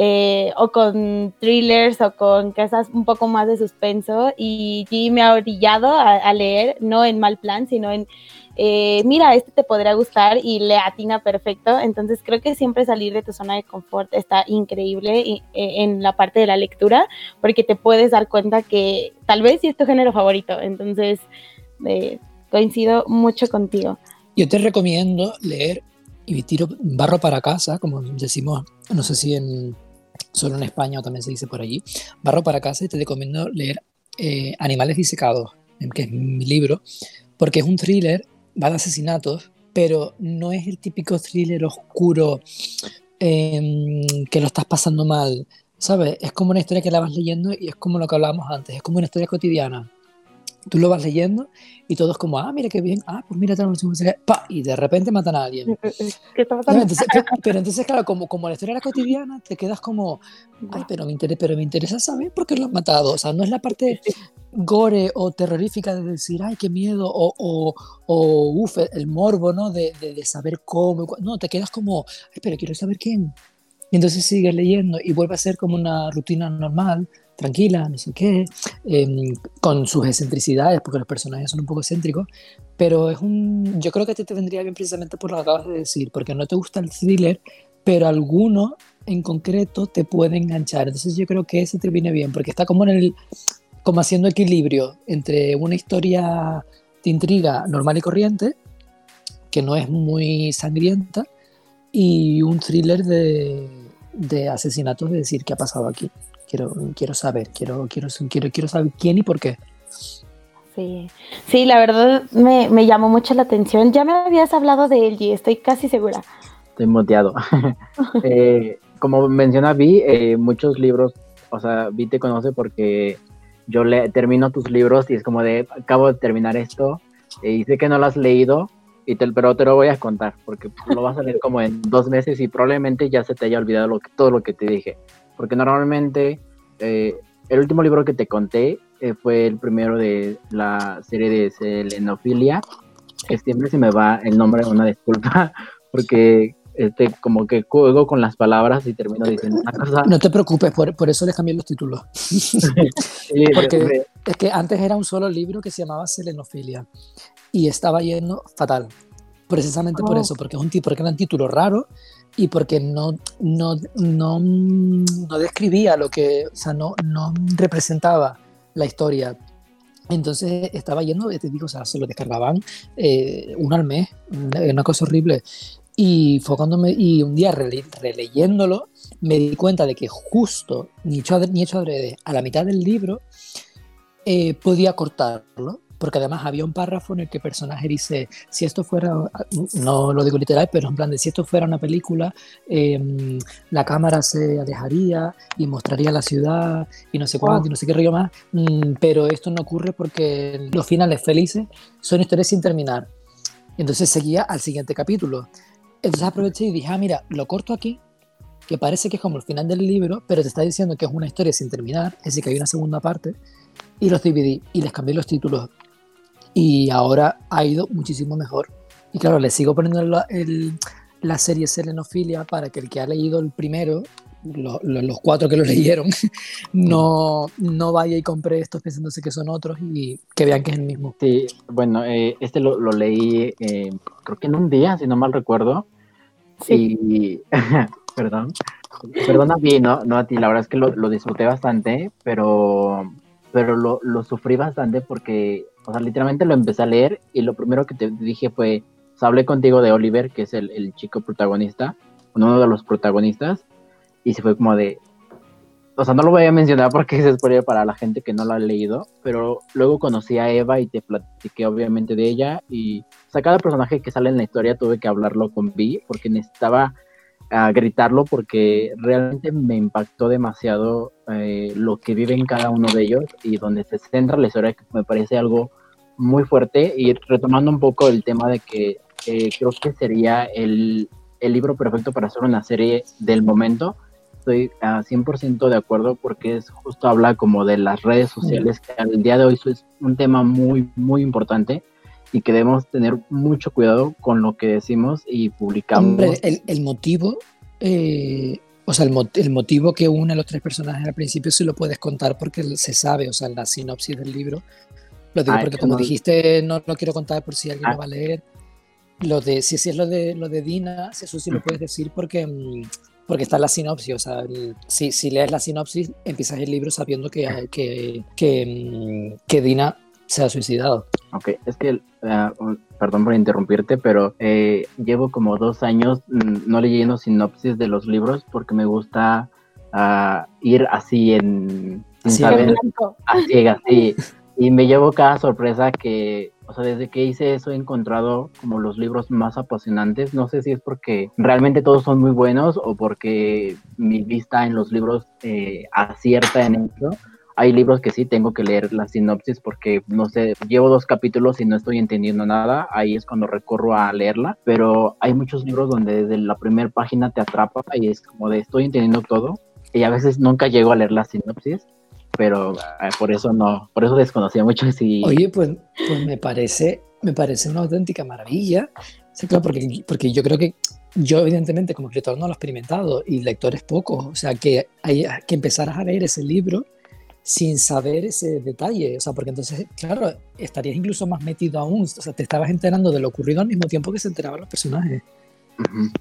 eh, o con thrillers o con cosas un poco más de suspenso y G me ha orillado a, leer, no en mal plan, sino en, eh, mira, este te podría gustar y le atina perfecto. Entonces creo que siempre salir de tu zona de confort está increíble eh, en la parte de la lectura porque te puedes dar cuenta que tal vez sí es tu género favorito. Entonces coincido mucho contigo. Yo te recomiendo leer y tiro barro para casa, como decimos, no sé si en solo en España o también se dice por allí. Barro para casa y te recomiendo leer eh, Animales disecados, que es mi libro, porque es un thriller, va de asesinatos, pero no es el típico thriller oscuro em, que lo estás pasando mal, ¿sabes? Es como una historia que la vas leyendo y es como lo que hablábamos antes, es como una historia cotidiana tú lo vas leyendo y todos como, ah, mira qué bien, ah, pues mira, pa, y de repente matan a alguien. ¿Qué está pasando? pero entonces, claro, como, como la historia era cotidiana, te quedas como, ay, pero me, interesa, pero me interesa saber por qué lo han matado. O sea, no es la parte gore o terrorífica de decir, ay, qué miedo, o, o, o uff, el morbo, ¿no? De, de, de, saber cómo. No, te quedas como, ay, pero quiero saber quién. Y entonces sigues leyendo y vuelve a ser como una rutina normal tranquila, no sé qué, em, con sus excentricidades, porque los personajes son un poco excéntricos, pero es un, yo creo que a ti te vendría bien precisamente por lo que acabas de decir, porque no te gusta el thriller, pero alguno en concreto te puede enganchar. Entonces yo creo que ese te viene bien, porque está como en el, como haciendo equilibrio entre una historia de intriga normal y corriente, que no es muy sangrienta, y un thriller de, de asesinatos, de decir qué ha pasado aquí. Quiero, quiero saber, quiero, quiero, quiero, quiero saber quién y por qué. Sí, sí, la verdad me, me llamó mucho la atención. Ya me habías hablado de él y estoy casi segura. Estoy moteado. eh, como menciona Vi, eh, muchos libros, o sea, Vi te conoce porque yo le termino tus libros y es como de, acabo de terminar esto eh, y sé que no lo has leído, y te, pero te lo voy a contar porque lo vas a leer como en dos meses y probablemente ya se te haya olvidado lo que, todo lo que te dije porque normalmente eh, el último libro que te conté eh, fue el primero de la serie de Selenofilia, que siempre se me va el nombre, una disculpa, porque este, como que juego con las palabras y termino diciendo una cosa. No te preocupes, por, por eso le cambié los títulos. porque es que antes era un solo libro que se llamaba Selenofilia y estaba yendo fatal. Precisamente por oh. eso, porque es un porque era un título raro y porque no, no, no, no describía lo que, o sea, no, no representaba la historia. Entonces estaba yendo, te digo, o sea, se lo descargaban eh, uno al mes, una cosa horrible. Y fue cuando me, y un día releyéndolo, me di cuenta de que justo, ni hecho, ni hecho adrede, a la mitad del libro, eh, podía cortarlo porque además había un párrafo en el que el personaje dice, si esto fuera, no lo digo literal, pero en plan de si esto fuera una película, em, la cámara se alejaría y mostraría la ciudad y no sé cuánto y no sé qué río más, mm, pero esto no ocurre porque los finales felices son historias sin terminar. Entonces seguía al siguiente capítulo. Entonces aproveché y dije, ah, mira, lo corto aquí, que parece que es como el final del libro, pero te está diciendo que es una historia sin terminar, es decir, que hay una segunda parte, y los dividí y les cambié los títulos y ahora ha ido muchísimo mejor. Y claro, le sigo poniendo la, la serie Selenofilia para que el que ha leído el primero, los cuatro que lo leyeron, no, no vaya y compre estos pensándose que son otros y que vean que es el mismo. Sí, bueno, eh, este lo, lo leí eh, creo que en un día, si no mal recuerdo. Sí. Y, perdón, perdón a mí, no, no a ti, la verdad es que lo, lo disfruté bastante, pero, pero lo, lo sufrí bastante porque O sea, literalmente lo empecé a leer y lo primero que te dije fue, o hablé contigo de Oliver, que es el, el chico protagonista, uno de los protagonistas, y se fue como de, o sea, no lo voy a mencionar porque es spoiler para la gente que no lo ha leído, pero luego conocí a Eva y te platiqué obviamente de ella y, o sea, cada personaje que sale en la historia tuve que hablarlo con Vi porque necesitaba uh, gritarlo porque realmente me impactó demasiado eh, lo que vive en cada uno de ellos y donde se centra la historia que me parece algo muy fuerte. Y retomando un poco el tema de que eh, creo que sería el, el libro perfecto para hacer una serie del momento estoy a 100% de acuerdo porque es justo habla como de las redes sociales, que al día de hoy es un tema muy, muy importante y que debemos tener mucho cuidado con lo que decimos y publicamos. Hombre, el, el motivo, eh, o sea, el, el, motivo que une a los tres personajes al principio sí lo puedes contar porque se sabe, o sea, en la sinopsis del libro. Lo digo ah, porque como no, dijiste, no lo quiero contar por si alguien ah, lo va a leer. Lo de, si, si es lo de, lo de Dina, eso sí lo puedes decir porque mm, porque está la sinopsis, o sea, el, si, si, lees la sinopsis, empiezas el libro sabiendo que, que, que, mm, que Dina se ha suicidado. Ok, es que, uh, perdón por interrumpirte, pero eh, llevo como dos años mm, no leyendo sinopsis de los libros porque me gusta uh, ir así en... Sin Sí, saber, a ciegas, sí. Y me llevo cada sorpresa que, o sea, desde que hice eso he encontrado como los libros más apasionantes. No sé si es porque realmente todos son muy buenos o porque mi vista en los libros eh, acierta en eso. Hay libros que sí tengo que leer la sinopsis porque, no sé, llevo dos capítulos y no estoy entendiendo nada. Ahí es cuando recorro a leerla. Pero hay muchos libros donde desde la primera página te atrapa y es como de estoy entendiendo todo. Y a veces nunca llego a leer la sinopsis pero eh, por eso no, por eso desconocía mucho si... Oye, pues, pues me parece, me parece una auténtica maravilla, sí, claro, porque, porque yo creo que yo evidentemente como escritor no lo he experimentado y lectores pocos, o sea, que, hay, que empezaras a leer ese libro sin saber ese detalle, o sea, porque entonces, claro, estarías incluso más metido aún, o sea, te estabas enterando de lo ocurrido al mismo tiempo que se enteraban los personajes.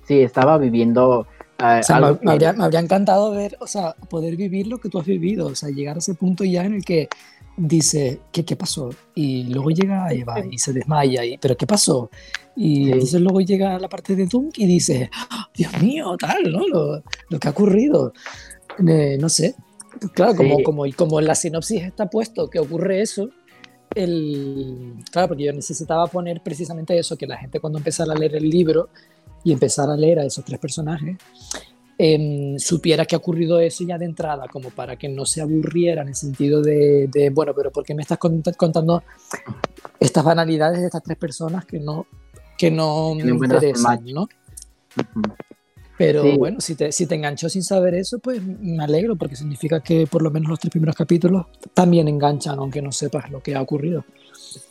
Sí, estaba viviendo Uh, o sea, me, me, habría, me, habría, encantado ver, o sea, poder vivir lo que tú has vivido, o sea, llegar a ese punto ya en el que dice, ¿qué, qué pasó? Y luego llega Eva y se desmaya, y, ¿pero qué pasó? Y sí. entonces luego llega la parte de Dunk y dice, oh, Dios mío, tal, ¿no? Lo, lo que ha ocurrido. Eh, no sé, claro, sí. como, como, como en la sinopsis está puesto que ocurre eso, el, claro, porque yo necesitaba poner precisamente eso, que la gente cuando empezara a leer el libro y empezar a leer a esos tres personajes, eh, supiera que ha ocurrido eso ya de entrada, como para que no se aburriera en el sentido de, de bueno, pero ¿por qué me estás contando estas banalidades de estas tres personas que no, que no me interesan, ¿no? Uh -huh. Pero sí. bueno, si te, si te enganchó sin saber eso, pues me alegro, porque significa que por lo menos los tres primeros capítulos también enganchan, aunque no sepas lo que ha ocurrido.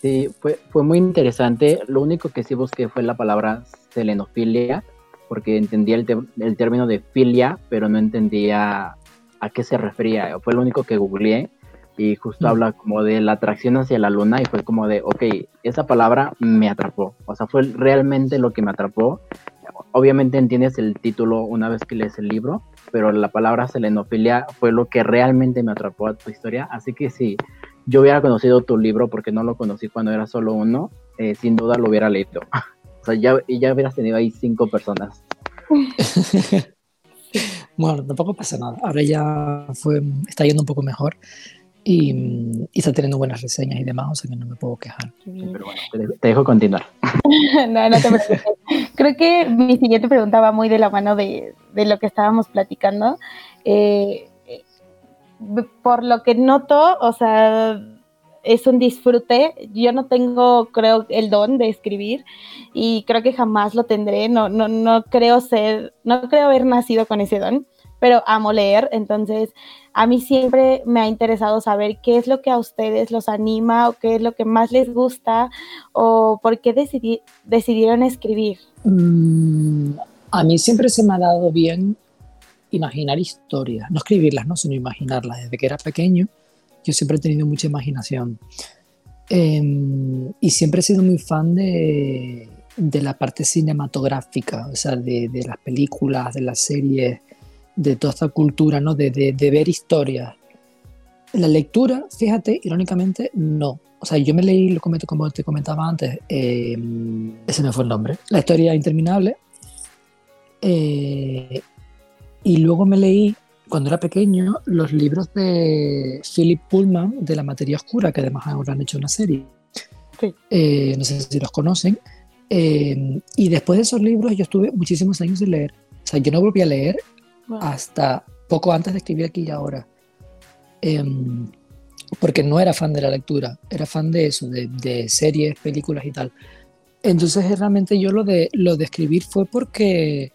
Sí, fue, fue muy interesante. Lo único que sí busqué fue la palabra selenofilia, porque entendía el, el, término de filia, pero no entendía a qué se refería. Fue lo único que googleé y justo mm. habla como de la atracción hacia la luna y fue como de, ok, esa palabra me atrapó. O sea, fue realmente lo que me atrapó. Obviamente entiendes el título una vez que lees el libro, pero la palabra selenofilia fue lo que realmente me atrapó a tu historia. Así que sí, yo hubiera conocido tu libro porque no lo conocí cuando era solo uno, eh, sin duda lo hubiera leído. o sea, ya, ya hubieras tenido ahí cinco personas. bueno, tampoco pasa nada. Ahora ya está yendo un poco mejor y, y, está teniendo buenas reseñas y demás, o sea que no me puedo quejar. Pero bueno, te, te dejo continuar. no, no te preocupes. Creo que mi siguiente pregunta va muy de la mano de, de lo que estábamos platicando. Eh, por lo que noto, o sea, es un disfrute. Yo no tengo, creo, el don de escribir y creo que jamás lo tendré. No, no, no creo ser, no creo haber nacido con ese don, pero amo leer. Entonces, a mí siempre me ha interesado saber qué es lo que a ustedes los anima o qué es lo que más les gusta o por qué decidieron escribir. Mm, a mí siempre se me ha dado bien imaginar historias, no escribirlas, ¿no? sino imaginarlas. Desde que era pequeño, yo siempre he tenido mucha imaginación. Eh, y siempre he sido muy fan de, de la parte cinematográfica, o sea, de, de, las películas, de las series, de toda esta cultura, ¿no? De, de, de ver historias. La lectura, fíjate, irónicamente, no. O sea, yo me leí, lo comento como te comentaba antes, eh, ese me fue el nombre, La historia interminable. Eh, y luego me leí, cuando era pequeño, los libros de Philip Pullman de La materia oscura, que además ahora han hecho una serie. Eh, no sé si los conocen. y después de esos libros yo estuve muchísimos años sin leer. O sea, yo no volví a leer hasta poco antes de escribir aquí y ahora. Em, porque no era fan de la lectura, era fan de eso, de, series, películas y tal. Entonces realmente yo lo de, lo de escribir fue porque,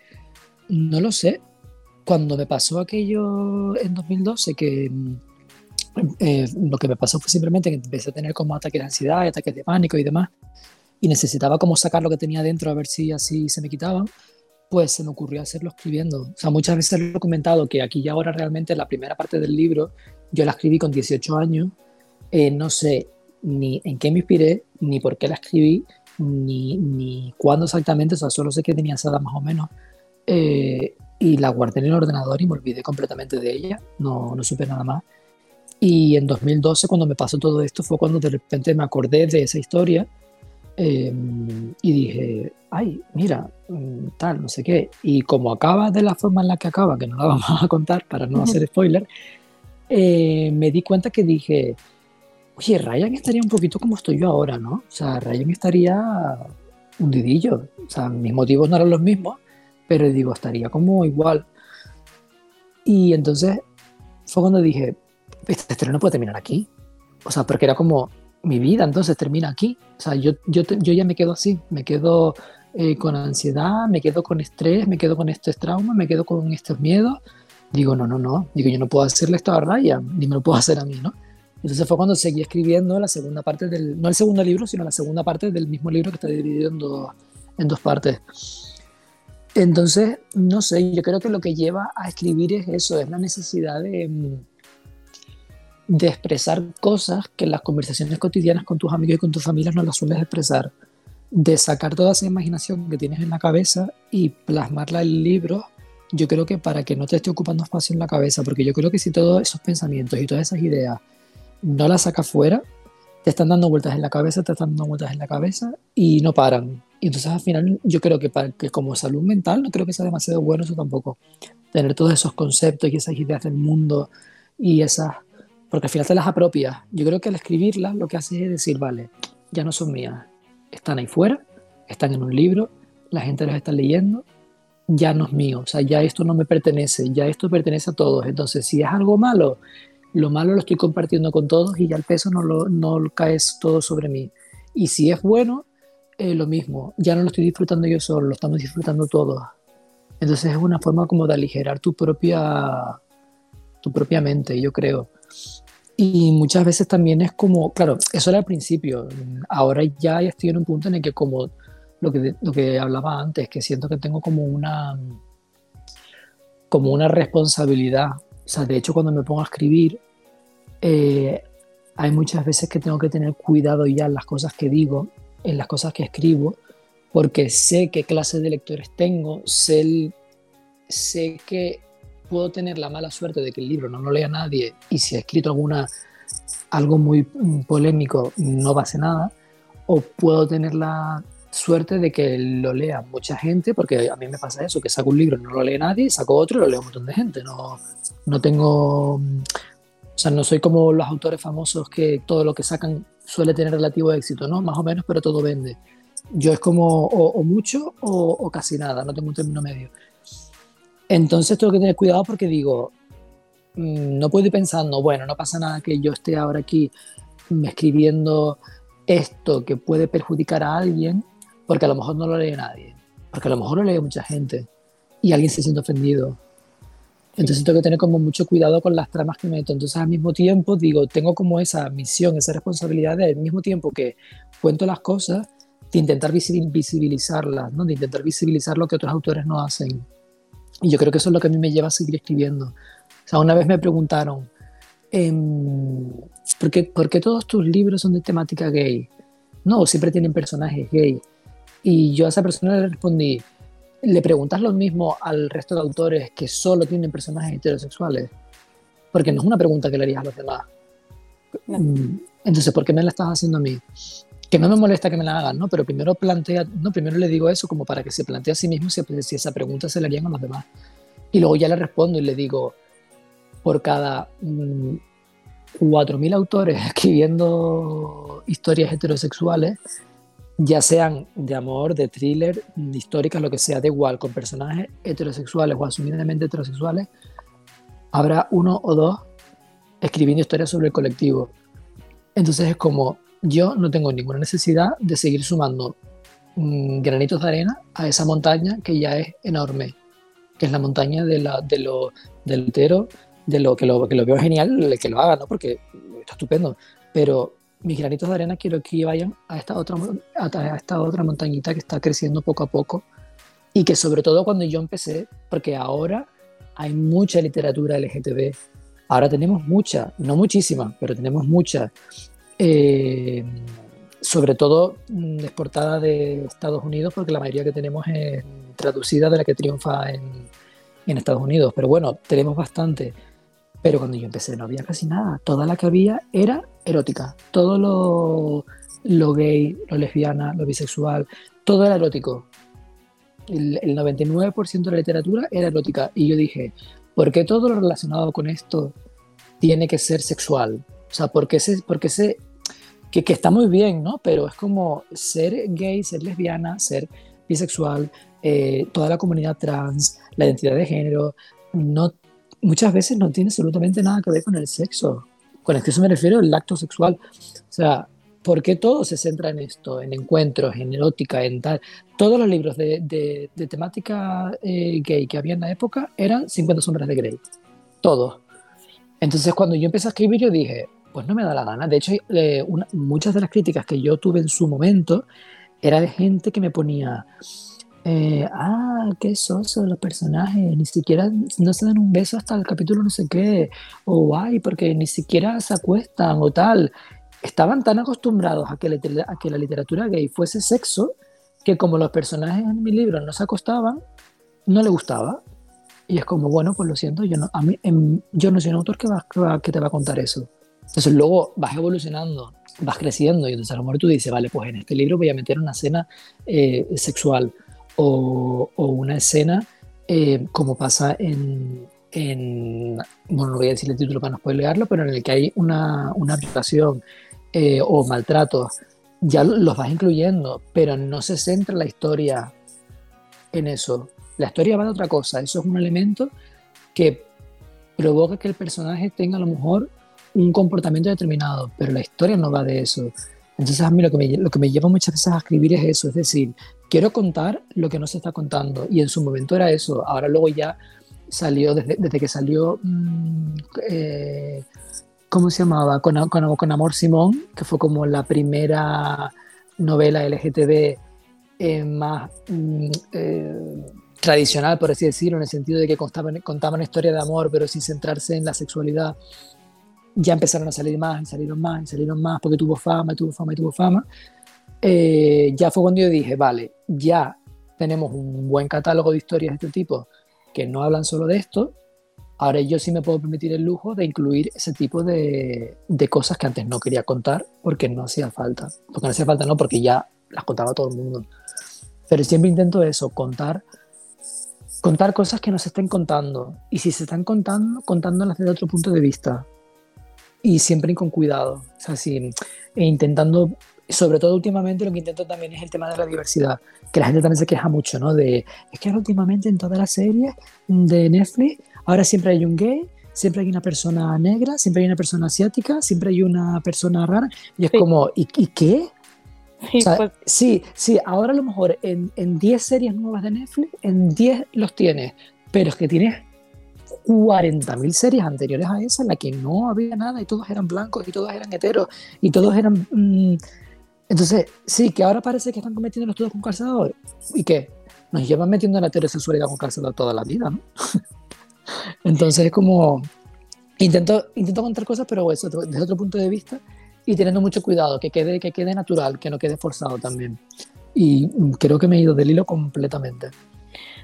no lo sé, cuando me pasó aquello en 2012, que mm, eh, lo que me pasó fue simplemente que empecé a tener como ataques de ansiedad, ataques de pánico y demás, y necesitaba como sacar lo que tenía dentro a ver si así se me quitaban pues se me ocurrió hacerlo escribiendo. O sea, muchas veces lo he comentado que aquí y ahora realmente la primera parte del libro yo la escribí con 18 años. Eh, no sé ni en qué me inspiré, ni por qué la escribí, ni, ni cuándo exactamente. O sea, solo sé que tenía esa edad más o menos. Eh, y la guardé en el ordenador y me olvidé completamente de ella. No, no supe nada más. Y en 2012, cuando me pasó todo esto, fue cuando de repente me acordé de esa historia Em, y dije, ay, mira, mm, tal, no sé qué. Y como acaba de la forma en la que acaba, que no la vamos a contar para no hacer spoiler, eh, me di cuenta que dije, oye, Ryan estaría un poquito como estoy yo ahora, ¿no? O sea, Ryan estaría hundidillo. O sea, mis motivos no eran los mismos, pero digo, estaría como igual. Y entonces fue cuando dije, este estreno no puede terminar aquí. O sea, porque era como, mi vida entonces termina aquí. O sea, yo, yo, yo ya me quedo así, me quedo eh, con ansiedad, me quedo con estrés, me quedo con estos traumas, me quedo con estos miedos. Digo, no, no, no, digo, yo no puedo hacerle esto a Raya, ni me lo puedo hacer a mí, ¿no? Entonces fue cuando seguí escribiendo la segunda parte del, no el segundo libro, sino la segunda parte del mismo libro que está dividido en dos, en dos partes. Entonces, no sé, yo creo que lo que lleva a escribir es eso, es la necesidad de, mm, de expresar cosas que en las conversaciones cotidianas con tus amigos y con tu familia no las sueles expresar, de sacar toda esa imaginación que tienes en la cabeza y plasmarla en libros, yo creo que para que no te esté ocupando espacio en la cabeza, porque yo creo que si todos esos pensamientos y todas esas ideas no las sacas fuera, te están dando vueltas en la cabeza, te están dando vueltas en la cabeza y no paran. Y entonces al final yo creo que, para, que como salud mental no creo que sea demasiado bueno eso tampoco. Tener todos esos conceptos y esas ideas del mundo y esas porque al final te las apropias. Yo creo que al escribirlas lo que haces es decir, vale, ya no son mías, están ahí fuera, están en un libro, la gente los está leyendo, ya no es mío, o sea, ya esto no me pertenece, ya esto pertenece a todos. Entonces, si es algo malo, lo malo lo estoy compartiendo con todos y ya el peso no lo, no cae todo sobre mí. Y si es bueno, eh, lo mismo, ya no lo estoy disfrutando yo solo, lo estamos disfrutando todos. Entonces es una forma como de aligerar tu propia, tu propia mente, yo creo. Y muchas veces también es como, claro, eso era al principio, ahora ya estoy en un punto en el que como lo que, lo que hablaba antes, que siento que tengo como una, como una responsabilidad. O sea, de hecho cuando me pongo a escribir, eh, hay muchas veces que tengo que tener cuidado ya en las cosas que digo, en las cosas que escribo, porque sé qué clase de lectores tengo, sé, sé que puedo tener la mala suerte de que el libro no lo lea nadie y si ha escrito alguna, algo muy polémico no pase nada, o puedo tener la suerte de que lo lea mucha gente, porque a mí me pasa eso, que saco un libro no lo lee nadie, saco otro y lo lee un montón de gente. No, no tengo, o sea, no soy como los autores famosos que todo lo que sacan suele tener relativo éxito, ¿no? Más o menos, pero todo vende. Yo es como o, mucho o, o, casi nada, no tengo un término medio. Entonces tengo que tener cuidado porque digo, mm, no puedo ir pensando, bueno, no pasa nada que yo esté ahora aquí escribiendo esto que puede perjudicar a alguien, porque a lo mejor no lo lee nadie, porque a lo mejor lo lee mucha gente y alguien se siente ofendido. Entonces tengo que tener como mucho cuidado con las tramas que meto. Entonces al mismo tiempo digo, tengo como esa misión, esa responsabilidad de al mismo tiempo que cuento las cosas, de intentar visibilizarlas, ¿no? de intentar visibilizar lo que otros autores no hacen. Y yo creo que eso es lo que a mí me lleva a seguir escribiendo. O sea, una vez me preguntaron, em, ¿por, qué, ¿por, qué, todos tus libros son de temática gay? No, siempre tienen personajes gay. Y yo a esa persona le respondí, ¿le preguntas lo mismo al resto de autores que solo tienen personajes heterosexuales? Porque no es una pregunta que le harías a los demás. Mm, entonces, ¿por qué me la estás haciendo a mí? Que no me molesta que me la hagan, ¿no? Pero primero plantea, no, primero le digo eso como para que se plantee a sí mismo si, si esa pregunta se la harían a los demás. Y luego ya le respondo y le digo, por cada 4.000 mm, autores escribiendo historias heterosexuales, ya sean de amor, de thriller, históricas, lo que sea, de igual, con personajes heterosexuales o asumidamente heterosexuales, habrá uno o dos escribiendo historias sobre el colectivo. Entonces es como, yo no tengo ninguna necesidad de seguir sumando mm, granitos de arena a esa montaña que ya es enorme, que es la montaña de, lo, del hetero, de lo que, lo que lo veo genial, que lo haga, ¿no? porque está estupendo, pero mis granitos de arena quiero que vayan a esta otra, a esta otra montañita que está creciendo poco a poco y que sobre todo cuando yo empecé, porque ahora hay mucha literatura LGTB, ahora tenemos mucha, no muchísima, pero tenemos mucha, eh, sobre todo mm, exportada de Estados Unidos, porque la mayoría que tenemos es traducida de la que triunfa en, en Estados Unidos, pero bueno, tenemos bastante. Pero cuando yo empecé no había casi nada. Toda la que había era erótica. Todo lo, lo gay, lo lesbiana, lo bisexual, todo era erótico. El, 99% de la literatura era erótica. Y yo dije, ¿por qué todo lo relacionado con esto tiene que ser sexual? O sea, sé que, está muy bien, ¿no? Pero es como ser gay, ser lesbiana, ser bisexual, eh, toda la comunidad trans, la identidad de género, no muchas veces no tiene absolutamente nada que ver con el sexo. Con eso me refiero al acto sexual. O sea, ¿por qué todo se centra en esto? En encuentros, en erótica, en tal. Todos los libros de, de, temática eh, gay que había en la época eran 50 sombras de Grey. Todos. Entonces, cuando yo empecé a escribir, yo dije, pues no me da la gana. De hecho, eh, muchas de las críticas que yo tuve en su momento era de gente que me ponía, eh, ah, qué soso los personajes, ni siquiera no se dan un beso hasta el capítulo no sé qué, o guay, porque ni siquiera se acuestan o tal. Estaban tan acostumbrados a que, a que la literatura gay fuese sexo que como los personajes en mi libro no se acostaban, no le gustaba. Y es como, bueno, pues lo siento, yo no, a mí, em, yo no soy un autor que, va, que, te va a contar eso. Entonces luego vas evolucionando, vas creciendo y entonces a lo mejor tú dices, vale, pues en este libro voy a meter una escena eh, sexual o, una escena eh, como pasa en, bueno, no voy a decir el título para no spoilearlo, pero en el que hay una, una aplicación eh, o maltratos, ya los vas incluyendo, pero no se centra la historia en eso. La historia va de otra cosa, eso es un elemento que provoca que el personaje tenga a lo mejor un comportamiento determinado, pero la historia no va de eso. Entonces a mí lo que, me, lo que me lleva muchas veces a escribir es eso, es decir, quiero contar lo que no se está contando y en su momento era eso, ahora luego ya salió, desde, que salió, mm, eh, ¿cómo se llamaba? Con, Amor Simón, que fue como la primera novela LGTB eh, más mm, eh, tradicional, por así decirlo, en el sentido de que contaban, contaban historia de amor, pero sin centrarse en la sexualidad ya empezaron a salir más, y salieron más, y salieron más, porque tuvo fama, tuvo fama, y tuvo fama. Eh, ya fue cuando yo dije, vale, ya tenemos un buen catálogo de historias de este tipo que no hablan solo de esto, ahora yo sí me puedo permitir el lujo de incluir ese tipo de, de cosas que antes no quería contar porque no hacía falta. Porque no hacía falta, no, porque ya las contaba todo el mundo. Pero siempre intento eso, contar contar cosas que no se estén contando. Y si se están contando, contándolas desde otro punto de vista y siempre con cuidado. O sea, sí, e intentando, sobre todo últimamente lo que intento también es el tema de la diversidad, que la gente también se queja mucho, ¿no? De, es que últimamente en todas las series de Netflix, ahora siempre hay un gay, siempre hay una persona negra, siempre hay una persona asiática, siempre hay una persona rara, y es como, ¿y, qué? Sí, pues sí, sí, ahora a lo mejor en 10 series nuevas de Netflix, en 10 los tienes, pero es que tienes 40.000 series anteriores a esa en la que no había nada y todos eran blancos y todos eran heteros y todos eran... Mm, entonces, sí, que ahora parece que están cometiendo todos con calzador. ¿Y qué? Nos llevan metiendo en la heterosexualidad con calzador toda la vida, ¿no? Entonces es como... Intento, intento contar cosas, pero eso, desde otro punto de vista y teniendo mucho cuidado, que quede, que quede natural, que no quede forzado también. Y creo que me he ido del hilo completamente.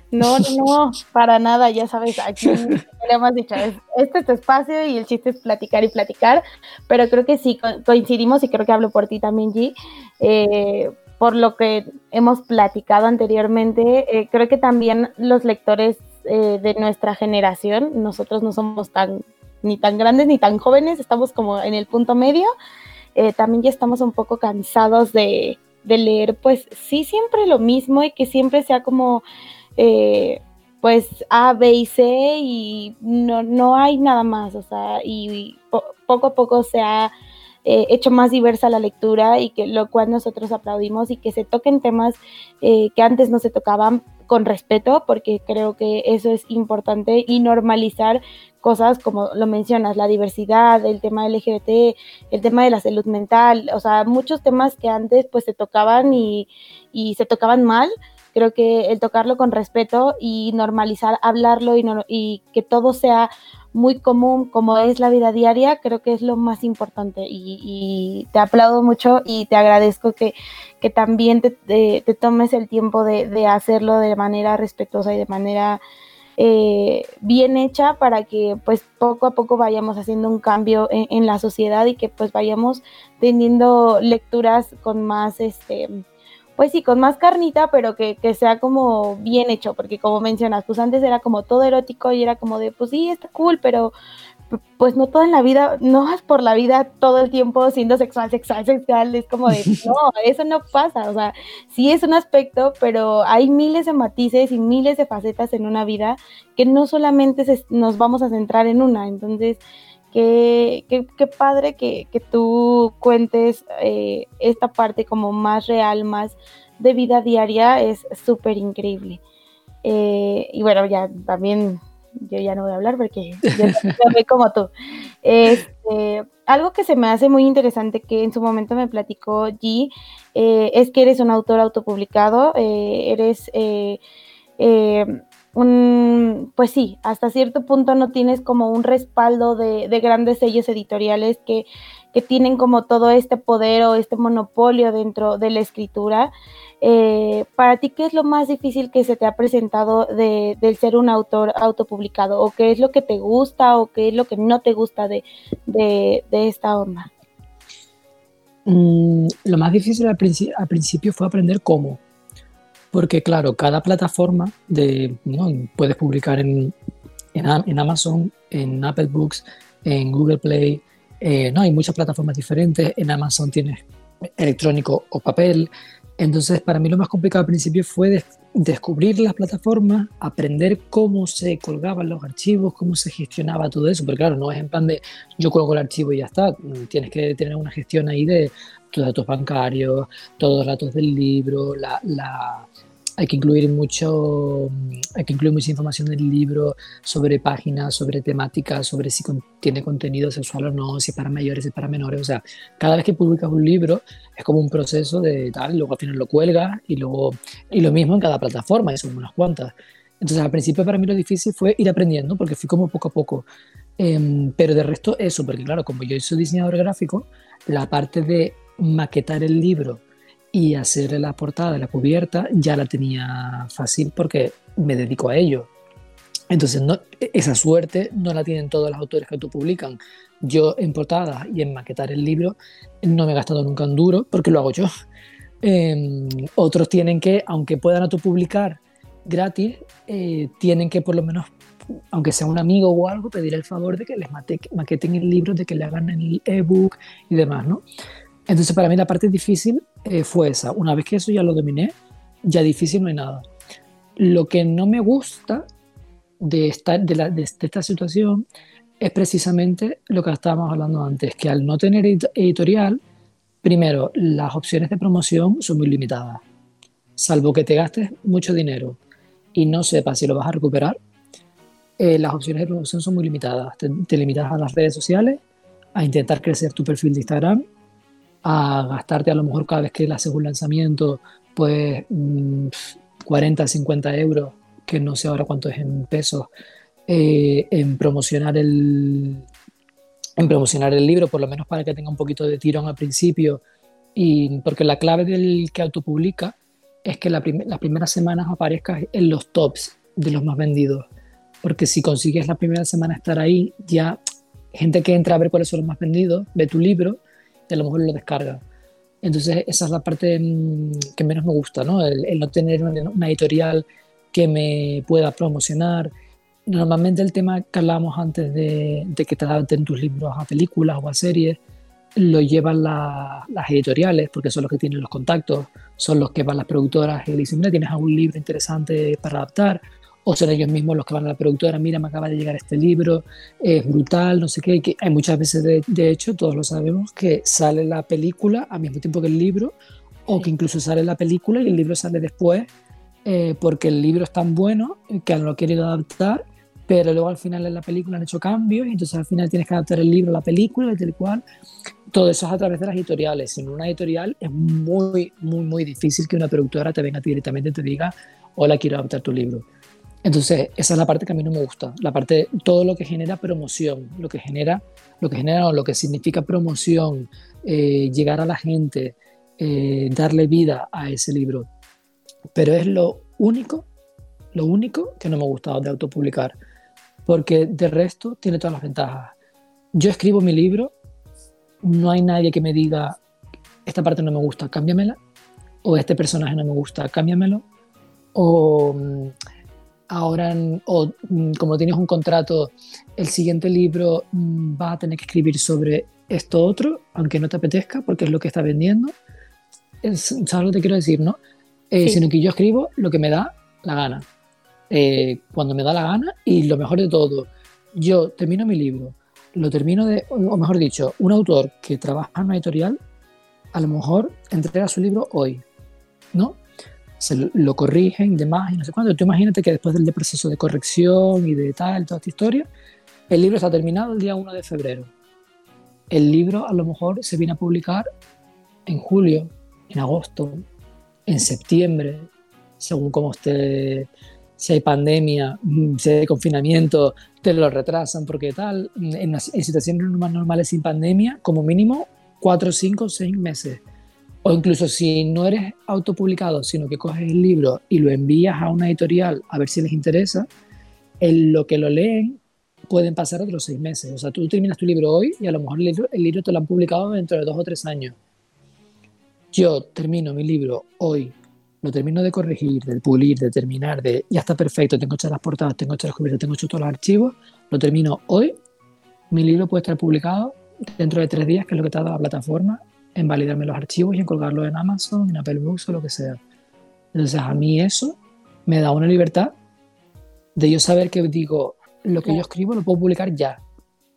No, no, para nada, ya sabes, aquí le hemos dicho, este es tu espacio y el chiste es platicar y platicar, pero creo que sí coincidimos y creo que hablo por ti también, G, eh, por lo que hemos platicado anteriormente, eh, creo que también los lectores eh, de nuestra generación, nosotros no somos tan ni tan grandes ni tan jóvenes, estamos como en el punto medio, también ya estamos un poco cansados de, de leer, pues sí, siempre lo mismo y que siempre sea como eh, pues A, B y C y no, no hay nada más, o sea, y, poco a poco se ha eh, hecho más diversa la lectura y que lo cual nosotros aplaudimos y que se toquen temas eh, que antes no se tocaban con respeto, porque creo que eso es importante y normalizar cosas como lo mencionas, la diversidad, el tema LGBT, el tema de la salud mental, o sea, muchos temas que antes pues se tocaban y, y se tocaban mal, Creo que el tocarlo con respeto y normalizar, hablarlo y, que todo sea muy común como es la vida diaria, creo que es lo más importante. Y, te aplaudo mucho y te agradezco que, que también te, tomes el tiempo de, hacerlo de manera respetuosa y de manera eh, bien hecha para que pues poco a poco vayamos haciendo un cambio en, en, la sociedad y que pues vayamos teniendo lecturas con más este pues sí, con más carnita, pero que, sea como bien hecho, porque como mencionas, pues antes era como todo erótico y era como de, pues sí, está cool, pero pues no todo en la vida, no vas por la vida todo el tiempo siendo sexual, sexual, sexual, es como de, no, eso no pasa, o sea, sí es un aspecto, pero hay miles de matices y miles de facetas en una vida que no solamente nos vamos a centrar en una, entonces Qué, padre que, tú cuentes eh, esta parte como más real, más de vida diaria, es súper increíble. Eh, y bueno, ya también yo ya no voy a hablar porque yo soy como tú. Este, algo que se me hace muy interesante que en su momento me platicó G eh, es que eres un autor autopublicado, eres pues sí, hasta cierto punto no tienes como un respaldo de, grandes sellos editoriales que, tienen como todo este poder o este monopolio dentro de la escritura. Eh, para ti, ¿qué es lo más difícil que se te ha presentado de, ser un autor autopublicado? ¿O qué es lo que te gusta o qué es lo que no te gusta de, esta onda? Mm, lo más difícil al principio fue aprender cómo porque claro, cada plataforma de, puedes publicar en, en, Amazon, en Apple Books, en Google Play, eh, no hay muchas plataformas diferentes, en Amazon tienes electrónico o papel, entonces para mí lo más complicado al principio fue descubrir las plataformas, aprender cómo se colgaban los archivos, cómo se gestionaba todo eso, porque claro, no es en plan de yo colgo el archivo y ya está, tienes que tener una gestión ahí de tus datos bancarios, todos los datos del libro, la, hay que incluir mucho, hay que incluir mucha información en el libro sobre páginas, sobre temáticas, sobre si tiene contenido sexual o no, si es para mayores, si es para menores. O sea, cada vez que publicas un libro es como un proceso de tal, luego al final lo cuelgas y luego, y lo mismo en cada plataforma, y son unas cuantas. Entonces al principio para mí lo difícil fue ir aprendiendo, porque fui como poco a poco. Em, pero de resto eso, porque claro, como yo soy diseñador gráfico, la parte de maquetar el libro y hacer la portada, la cubierta, ya la tenía fácil porque me dedico a ello. Entonces, no, esa suerte no la tienen todos los autores que tú publican. Yo en portada y en maquetar el libro no me he gastado nunca un duro porque lo hago yo. Em, otros tienen que, aunque puedan autopublicar gratis, eh, tienen que por lo menos, aunque sea un amigo o algo, pedir el favor de que les maqueten el libro, de que le hagan el ebook y demás, ¿no? Entonces, para mí la parte difícil eh, fue esa. Una vez que eso ya lo dominé, ya difícil no hay nada. Lo que no me gusta de esta, de, de esta situación es precisamente lo que estábamos hablando antes, que al no tener editorial, primero, las opciones de promoción son muy limitadas. Salvo que te gastes mucho dinero y no sepas si lo vas a recuperar, eh, las opciones de promoción son muy limitadas. Te, te, limitas a las redes sociales, a intentar crecer tu perfil de Instagram a gastarte a lo mejor cada vez que haces un lanzamiento, pues 40, mm, 50 euros, que no sé ahora cuánto es en pesos, eh, en promocionar el en promocionar el libro, por lo menos para que tenga un poquito de tirón al principio, y porque la clave del que autopublica es que la las primeras semanas aparezcas en los tops de los más vendidos. Porque si consigues la primera semana estar ahí, ya gente que entra a ver cuáles son los más vendidos, ve tu libro y a lo mejor lo descarga. Entonces esa es la parte mm, que menos me gusta, ¿no? El, no tener una editorial que me pueda promocionar. Normalmente el tema que hablábamos antes de, de que te adapten tus libros a películas o a series, lo llevan las editoriales, porque son los que tienen los contactos, son los que van las productoras y dicen, mira, tienes algún libro interesante para adaptar, o son ellos mismos los que van a la productora, mira, me acaba de llegar este libro, es brutal, no sé qué, que hay muchas veces, de, hecho, todos lo sabemos, que sale la película al mismo tiempo que el libro, o que incluso sale la película y el libro sale después, eh, porque el libro es tan bueno que han lo querido adaptar pero luego al final en la película han hecho cambios y entonces al final tienes que adaptar el libro a la película y tal cual. Todo eso es a través de las editoriales. Sin una editorial es muy, muy, muy difícil que una productora te venga directamente y te diga, hola, quiero adaptar tu libro. Entonces, esa es la parte que a mí no me gusta, la parte, todo lo que genera promoción, lo que genera, lo que genera, lo que significa promoción, eh, llegar a la gente, eh, darle vida a ese libro. Pero es lo único, lo único que no me ha gustado de autopublicar porque de resto tiene todas las ventajas. Yo escribo mi libro, no hay nadie que me diga, esta parte no me gusta, cámbiamela, o este personaje no me gusta, cámbiamelo, o mm, ahora, o mm, como tienes un contrato, el siguiente libro mm, va a tener que escribir sobre esto otro, aunque no te apetezca, porque es lo que está vendiendo. ¿Sabes lo que te quiero decir, no? Eh, sino que yo escribo lo que me da la gana. Eh, cuando me da la gana y lo mejor de todo, yo termino mi libro, lo termino de, o mejor dicho, un autor que trabaja en una editorial, a lo mejor entrega su libro hoy, ¿no? Se lo, corrigen y demás y no sé cuándo. Tú imagínate que después del proceso de corrección y de tal, toda esta historia, el libro está terminado el día 1 de febrero. El libro a lo mejor se viene a publicar en julio, en agosto, en septiembre, según como esté si hay pandemia, mm, si hay confinamiento, te lo retrasan porque tal. En, en situaciones más normales sin pandemia, como mínimo cuatro, cinco, seis meses. O incluso si no eres autopublicado, sino que coges el libro y lo envías a una editorial a ver si les interesa, en lo que lo leen pueden pasar otros seis meses. O sea, tú terminas tu libro hoy y a lo mejor el libro, te lo han publicado dentro de dos o tres años. Yo termino mi libro hoy lo termino de corregir, de pulir, de terminar, de ya está perfecto, tengo hechas las portadas, tengo hechas las cubiertas, tengo hechos todos los archivos, lo termino hoy, mi libro puede estar publicado dentro de tres días, que es lo que tarda la plataforma, en validarme los archivos y en colgarlos en Amazon, en Apple Books o lo que sea. Entonces a mí eso me da una libertad de yo saber que digo, lo que yo escribo lo puedo publicar ya.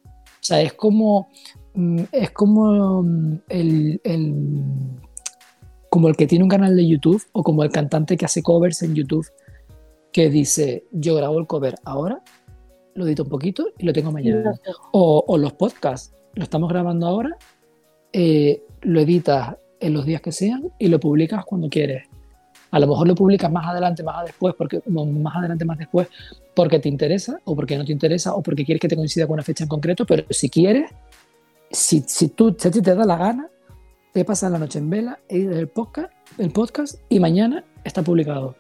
O sea, es como, mm, es como mm, el, el como el que tiene un canal de YouTube o como el cantante que hace covers en YouTube, que dice, yo grabo el cover ahora, lo edito un poquito y lo tengo mañana. O, los podcasts, lo estamos grabando ahora, eh, lo editas en los días que sean y lo publicas cuando quieres. A lo mejor lo publicas más adelante, más después, porque más adelante, más después, porque te interesa o porque no te interesa o porque quieres que te coincida con una fecha en concreto, pero si quieres, si, si tú si te da la gana, te pasas la noche en vela, el podcast, el podcast y mañana está publicado.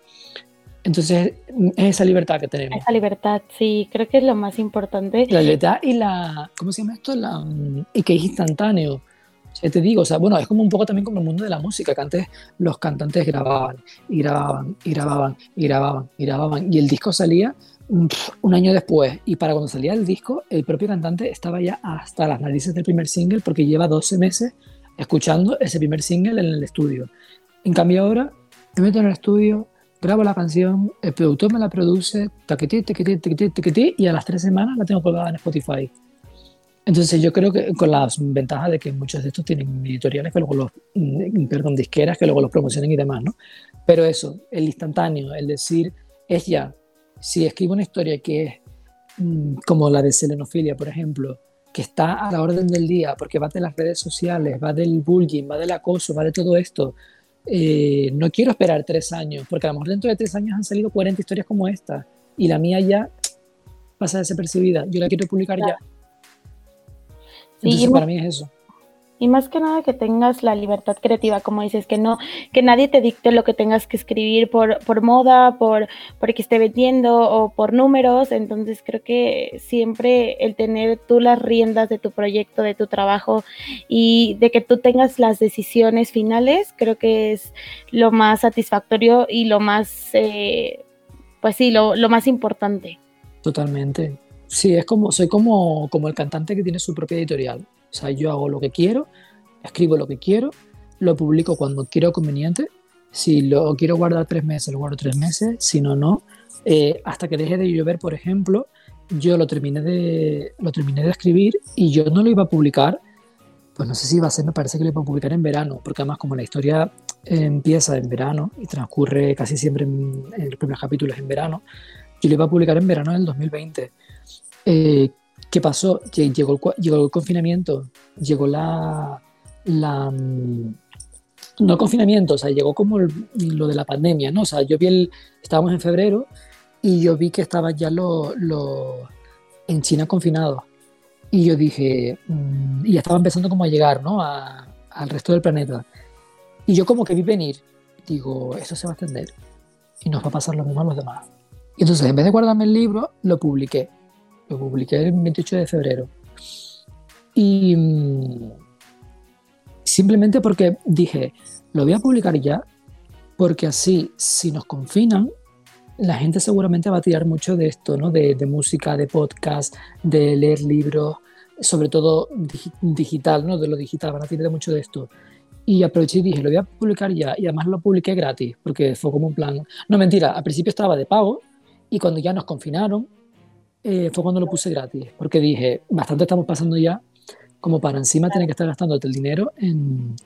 Entonces, es esa libertad que tenemos. Esa libertad, sí, creo que es lo más importante. La libertad y la, ¿cómo se llama esto? La, y que es instantáneo. O te digo, o sea, bueno, es como un poco también como el mundo de la música, que antes los cantantes grababan y grababan y grababan y grababan y grababan y el disco salía un año después y para cuando salía el disco, el propio cantante estaba ya hasta las narices del primer single porque lleva 12 meses escuchando ese primer single en el estudio. En cambio ahora me meto en el estudio, grabo la canción, el productor me la produce, taquetí, taquetí, taquetí, taquetí, y a las tres semanas la tengo colgada en Spotify. Entonces yo creo que con las ventajas de que muchos de estos tienen editoriales que luego los, mm, perdón, disqueras que luego los promocionan y demás, ¿no? Pero eso, el instantáneo, el decir, es ya, si escribo una historia que es mm, como la de selenofilia, por ejemplo, que está a la orden del día, porque va de las redes sociales, va del bullying, va del acoso, va de todo esto. Eh, no quiero esperar tres años, porque a lo mejor dentro de tres años han salido 40 historias como esta, y la mía ya pasa desapercibida. Yo la quiero publicar ya. Entonces, para mí es eso. y más que nada que tengas la libertad creativa, como dices, que no, que nadie te dicte lo que tengas que escribir por, por moda, por, por que esté vendiendo o por números. Entonces creo que siempre el tener tú las riendas de tu proyecto, de tu trabajo y de que tú tengas las decisiones finales, creo que es lo más satisfactorio y lo más, eh, pues sí, lo, lo más importante. Totalmente. Sí, es como, soy como, como el cantante que tiene su propia editorial. O sea, yo hago lo que quiero, escribo lo que quiero, lo publico cuando quiero conveniente. Si lo quiero guardar tres meses, lo guardo tres meses. Si no, no. Eh, hasta que deje de llover, por ejemplo, yo lo terminé, de, lo terminé de escribir y yo no lo iba a publicar. Pues no sé si iba a ser, me parece que lo iba a publicar en verano, porque además como la historia empieza en verano y transcurre casi siempre en, en los primeros capítulos en verano, yo lo iba a publicar en verano del 2020. Eh, ¿Qué pasó? Llegó el, llegó el confinamiento, llegó la, la mm, no confinamiento, o sea, llegó como lo de la pandemia, ¿no? O sea, yo vi el, estábamos en febrero y yo vi que estaban ya lo, en China confinados. Y yo dije, mm, y estaba empezando como a llegar, ¿no? A, al resto del planeta. Y yo como que vi venir, digo, eso se va a extender y nos va a pasar lo mismo a los demás. Y entonces, en vez de guardarme el libro, lo publiqué. Lo publiqué el 28 de febrero. Y mm, simplemente porque dije, lo voy a publicar ya, porque así, si nos confinan, la gente seguramente va a tirar mucho de esto, ¿no? De, música, de podcast, de leer libros, sobre todo digital, ¿no? De lo digital, van a tirar mucho de esto. Y aproveché y dije, lo voy a publicar ya. Y además lo publiqué gratis, porque fue como un plan. No, mentira, al principio estaba de pago y cuando ya nos confinaron, eh, fue cuando lo puse gratis, porque dije, bastante estamos pasando ya como para encima tener que estar gastándote el dinero en,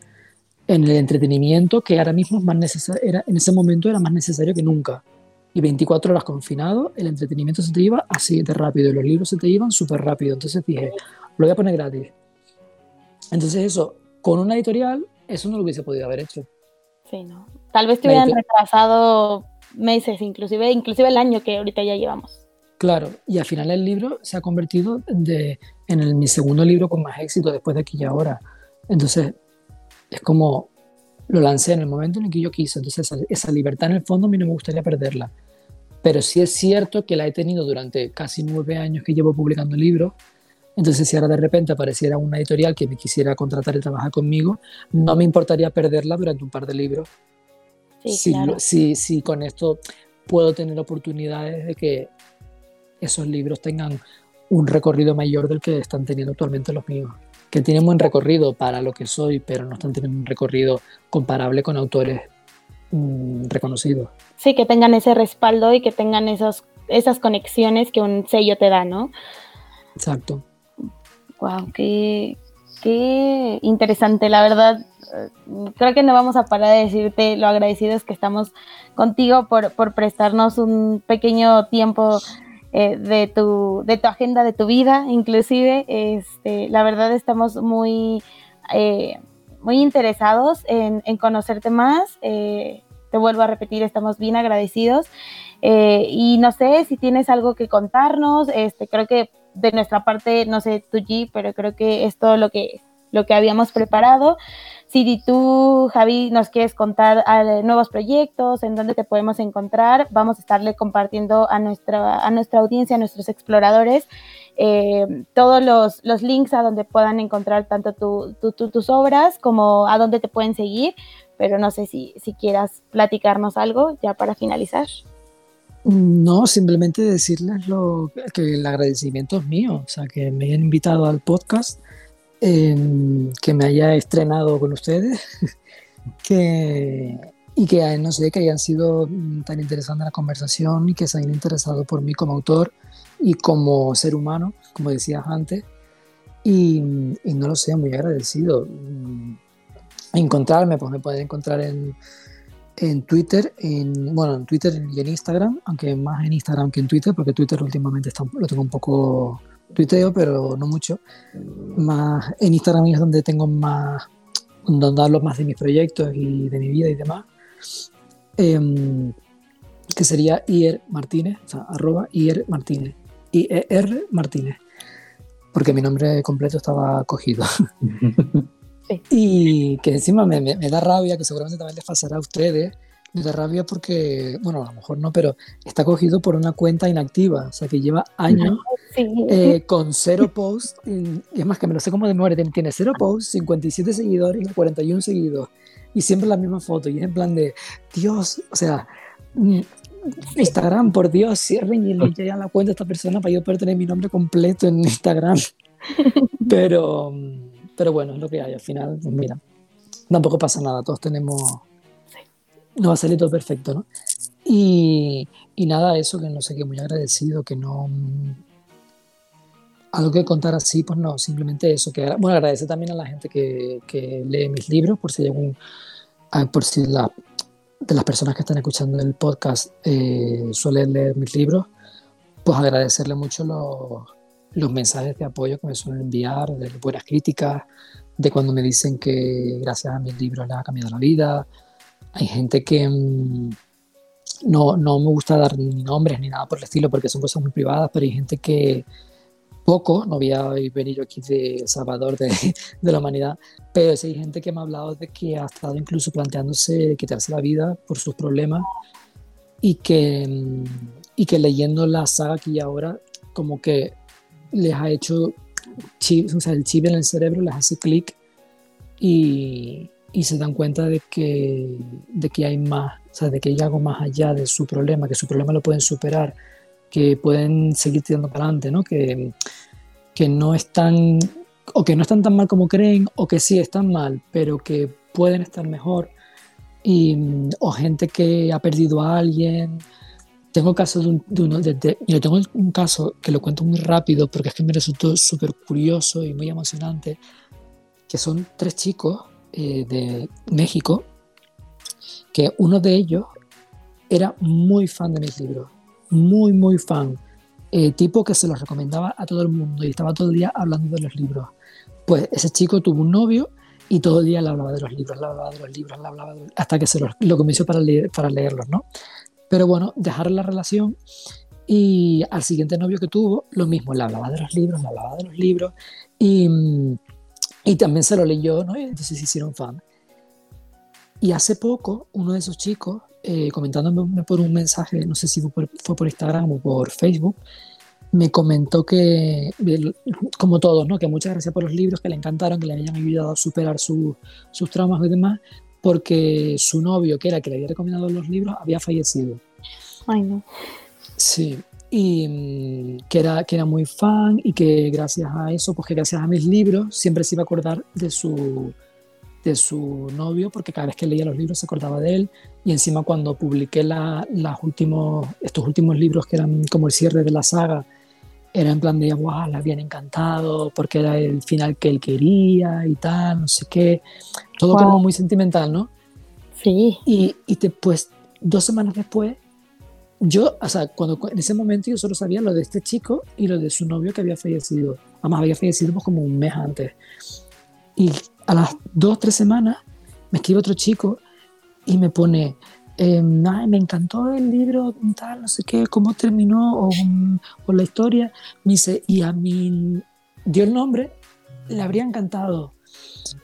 en el entretenimiento que ahora mismo es más necesario, era, en ese momento era más necesario que nunca. Y 24 horas confinado, el entretenimiento se te iba así de rápido y los libros se te iban súper rápido. Entonces dije, lo voy a poner gratis. Entonces eso, con una editorial, eso no lo hubiese podido haber hecho. Sí, no. Tal vez te hubieran retrasado meses, inclusive, inclusive el año que ahorita ya llevamos. Claro, y al final el libro se ha convertido de, en mi segundo libro con más éxito después de aquí y ahora. Entonces, es como lo lancé en el momento en el que yo quise. Entonces, esa, libertad en el fondo a mí no me gustaría perderla. Pero sí es cierto que la he tenido durante casi nueve años que llevo publicando libros. Entonces, si ahora de repente apareciera una editorial que me quisiera contratar y trabajar conmigo, no me importaría perderla durante un par de libros. Sí, si, si con esto puedo tener oportunidades de que esos libros tengan un recorrido mayor del que están teniendo actualmente los míos, que tienen buen recorrido para lo que soy, pero no están teniendo un recorrido comparable con autores mm, reconocidos. Sí, que tengan ese respaldo y que tengan esos, esas conexiones que un sello te da, ¿no? Exacto. Wow, qué, qué interesante, la verdad. Creo que no vamos a parar de decirte lo agradecidos que estamos contigo por, por prestarnos un pequeño tiempo eh, de, tu, de tu agenda, de tu vida, inclusive. Este, la verdad estamos muy, eh, muy interesados en, conocerte más. Eh, te vuelvo a repetir, estamos bien agradecidos. y no sé si tienes algo que contarnos. Este, creo que de nuestra parte, no sé tú, G, pero creo que es todo lo que, lo que habíamos preparado. Si tú, Javi, nos quieres contar ah, nuevos proyectos, en dónde te podemos encontrar, vamos a estarle compartiendo a nuestra, a nuestra audiencia, a nuestros exploradores, eh, todos los, los, links a donde puedan encontrar tanto tus obras como a dónde te pueden seguir. Pero no sé si, si quieras platicarnos algo ya para finalizar. No, simplemente decirles lo, que el agradecimiento es mío, o sea, que me hayan invitado al podcast que me haya estrenado con ustedes que, y que no sé, que hayan sido tan interesante la conversación y que se hayan interesado por mí como autor y como ser humano, como decías antes. Y, no lo sé, muy agradecido. Mm, encontrarme, pues me pueden encontrar en, en Twitter, en, bueno, en Twitter y en Instagram, aunque más en Instagram que en Twitter, porque Twitter últimamente lo tengo un poco tuiteo, pero no mucho. Más en Instagram es donde tengo más, donde hablo más de mis proyectos y de mi vida y demás. Em, que sería IR Martínez, o sea, arroba IR Martínez. IER Martínez. Porque mi nombre completo estaba cogido. Y que encima me, me, da rabia, que seguramente también les pasará a ustedes, me da rabia porque, bueno, a lo mejor no, pero está cogido por una cuenta inactiva, o sea, que lleva años eh, con cero posts, y, es más que me lo sé como de memoria, tiene cero posts, 57 seguidores y 41 seguidos, y siempre la misma foto, y es en plan de, Dios, o sea, mm, Instagram, por Dios, cierren y le ya la cuenta a esta persona para yo poder tener mi nombre completo en Instagram. Pero, pero bueno, es lo que hay, al final, pues mira, tampoco pasa nada, todos tenemos no va a salir todo perfecto, ¿no? Y, y nada, eso que no sé, que muy agradecido, que no... Algo que contar así, pues no, simplemente eso. Que, bueno, agradecer también a la gente que, que lee mis libros, por si algún, ah, por si la, de las personas que están escuchando el podcast eh, suelen leer mis libros, pues agradecerle mucho los, los mensajes de apoyo que me suelen enviar, de buenas críticas, de cuando me dicen que gracias a mis libros les ha cambiado la vida, hay gente que mm, no, no, me gusta dar ni nombres ni nada por el estilo porque son cosas muy privadas, pero hay gente que poco, no voy a venir aquí de Salvador de, de, la humanidad, pero sí hay gente que me ha hablado de que ha estado incluso planteándose quitarse la vida por sus problemas y que, mm, y que leyendo la saga aquí y ahora como que les ha hecho chip, o el chip en el cerebro les hace clic y, y se dan cuenta de que, de que hay más, o sea, de que hay algo más allá de su problema, que su problema lo pueden superar, que pueden seguir tirando para adelante, ¿no? Que, que no están, o que no están tan mal como creen, o que sí están mal, pero que pueden estar mejor. Y, o gente que ha perdido a alguien. Tengo casos de, un, de uno, de, tengo un caso que lo cuento muy rápido porque es que me resultó súper curioso y muy emocionante, que son tres chicos eh, de México, que uno de ellos era muy fan de mis libros, muy, muy fan, eh, tipo que se los recomendaba a todo el mundo y estaba todo el día hablando de los libros. Pues ese chico tuvo un novio y todo el día le hablaba de los libros, le hablaba de los libros, le hablaba hasta que se los, lo convenció para, leer, para leerlos, ¿no? Pero bueno, dejar la relación y al siguiente novio que tuvo, lo mismo, le hablaba de los libros, le hablaba de los libros y mm, y también se lo leyó, ¿no? Y entonces se hicieron fan. Y hace poco, uno de esos chicos, eh, comentándome por un mensaje, no sé si fue por, Instagram o por Facebook, me comentó que, como todos, ¿no? que muchas gracias por los libros, que le encantaron, que le habían ayudado a superar sus traumas y demás, porque su novio, que era el que le había recomendado los libros, había fallecido. Ay, no. Sí, y mm, que era, que era muy fan y que gracias a eso, pues que gracias a mis libros siempre se iba a acordar de su, de su novio, porque cada vez que leía los libros se acordaba de él. Y encima cuando publiqué la, las últimos, estos últimos libros que eran como el cierre de la saga, era en plan de, wow, le habían encantado, porque era el final que él quería y tal, no sé qué. Todo como muy sentimental, ¿no? Sí. Y, y después, dos semanas después, yo, o sea, cuando en ese momento yo solo sabía lo de este chico y lo de su novio que había fallecido. Además, había fallecido pues, como un mes antes. Y a las dos, tres semanas me escribe otro chico y me pone, eh, me encantó el libro, tal, no sé qué, cómo terminó o, o, la historia. Me dice, y a mí dio el nombre, le habría encantado.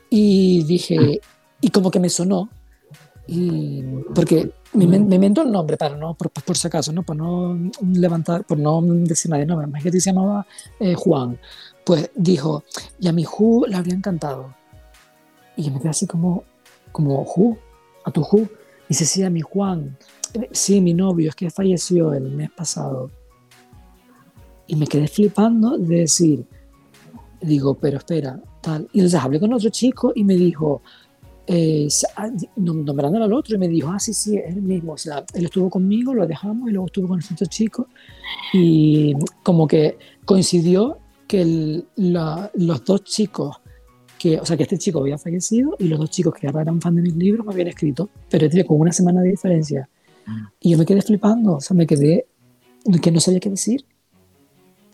Y dije, y como que me sonó, y porque me, me invento el nombre para no, por, por, si acaso, ¿no? Por no levantar, por no decir nadie, no, más que se llamaba eh, Juan. Pues dijo, y a mi Ju le habría encantado. Y yo me quedé así como, como, Ju, a tu Ju. Dice, sí, a mi Juan. Sí, mi novio, es que falleció el mes pasado. Y me quedé flipando de decir, digo, pero espera, tal. Y entonces hablé con otro chico y me dijo, eh, ah, nombrándolo al otro y me dijo, ah, sí, sí, es el mismo. O sea, él estuvo conmigo, lo dejamos y luego estuvo con el otro chico y como que coincidió que los dos chicos, que, o sea, que este chico había fallecido y los dos chicos que ahora eran fan de mis libros me habían escrito, pero tiene con una semana de diferencia. Y yo me quedé flipando, o sea, me quedé que no sabía qué decir.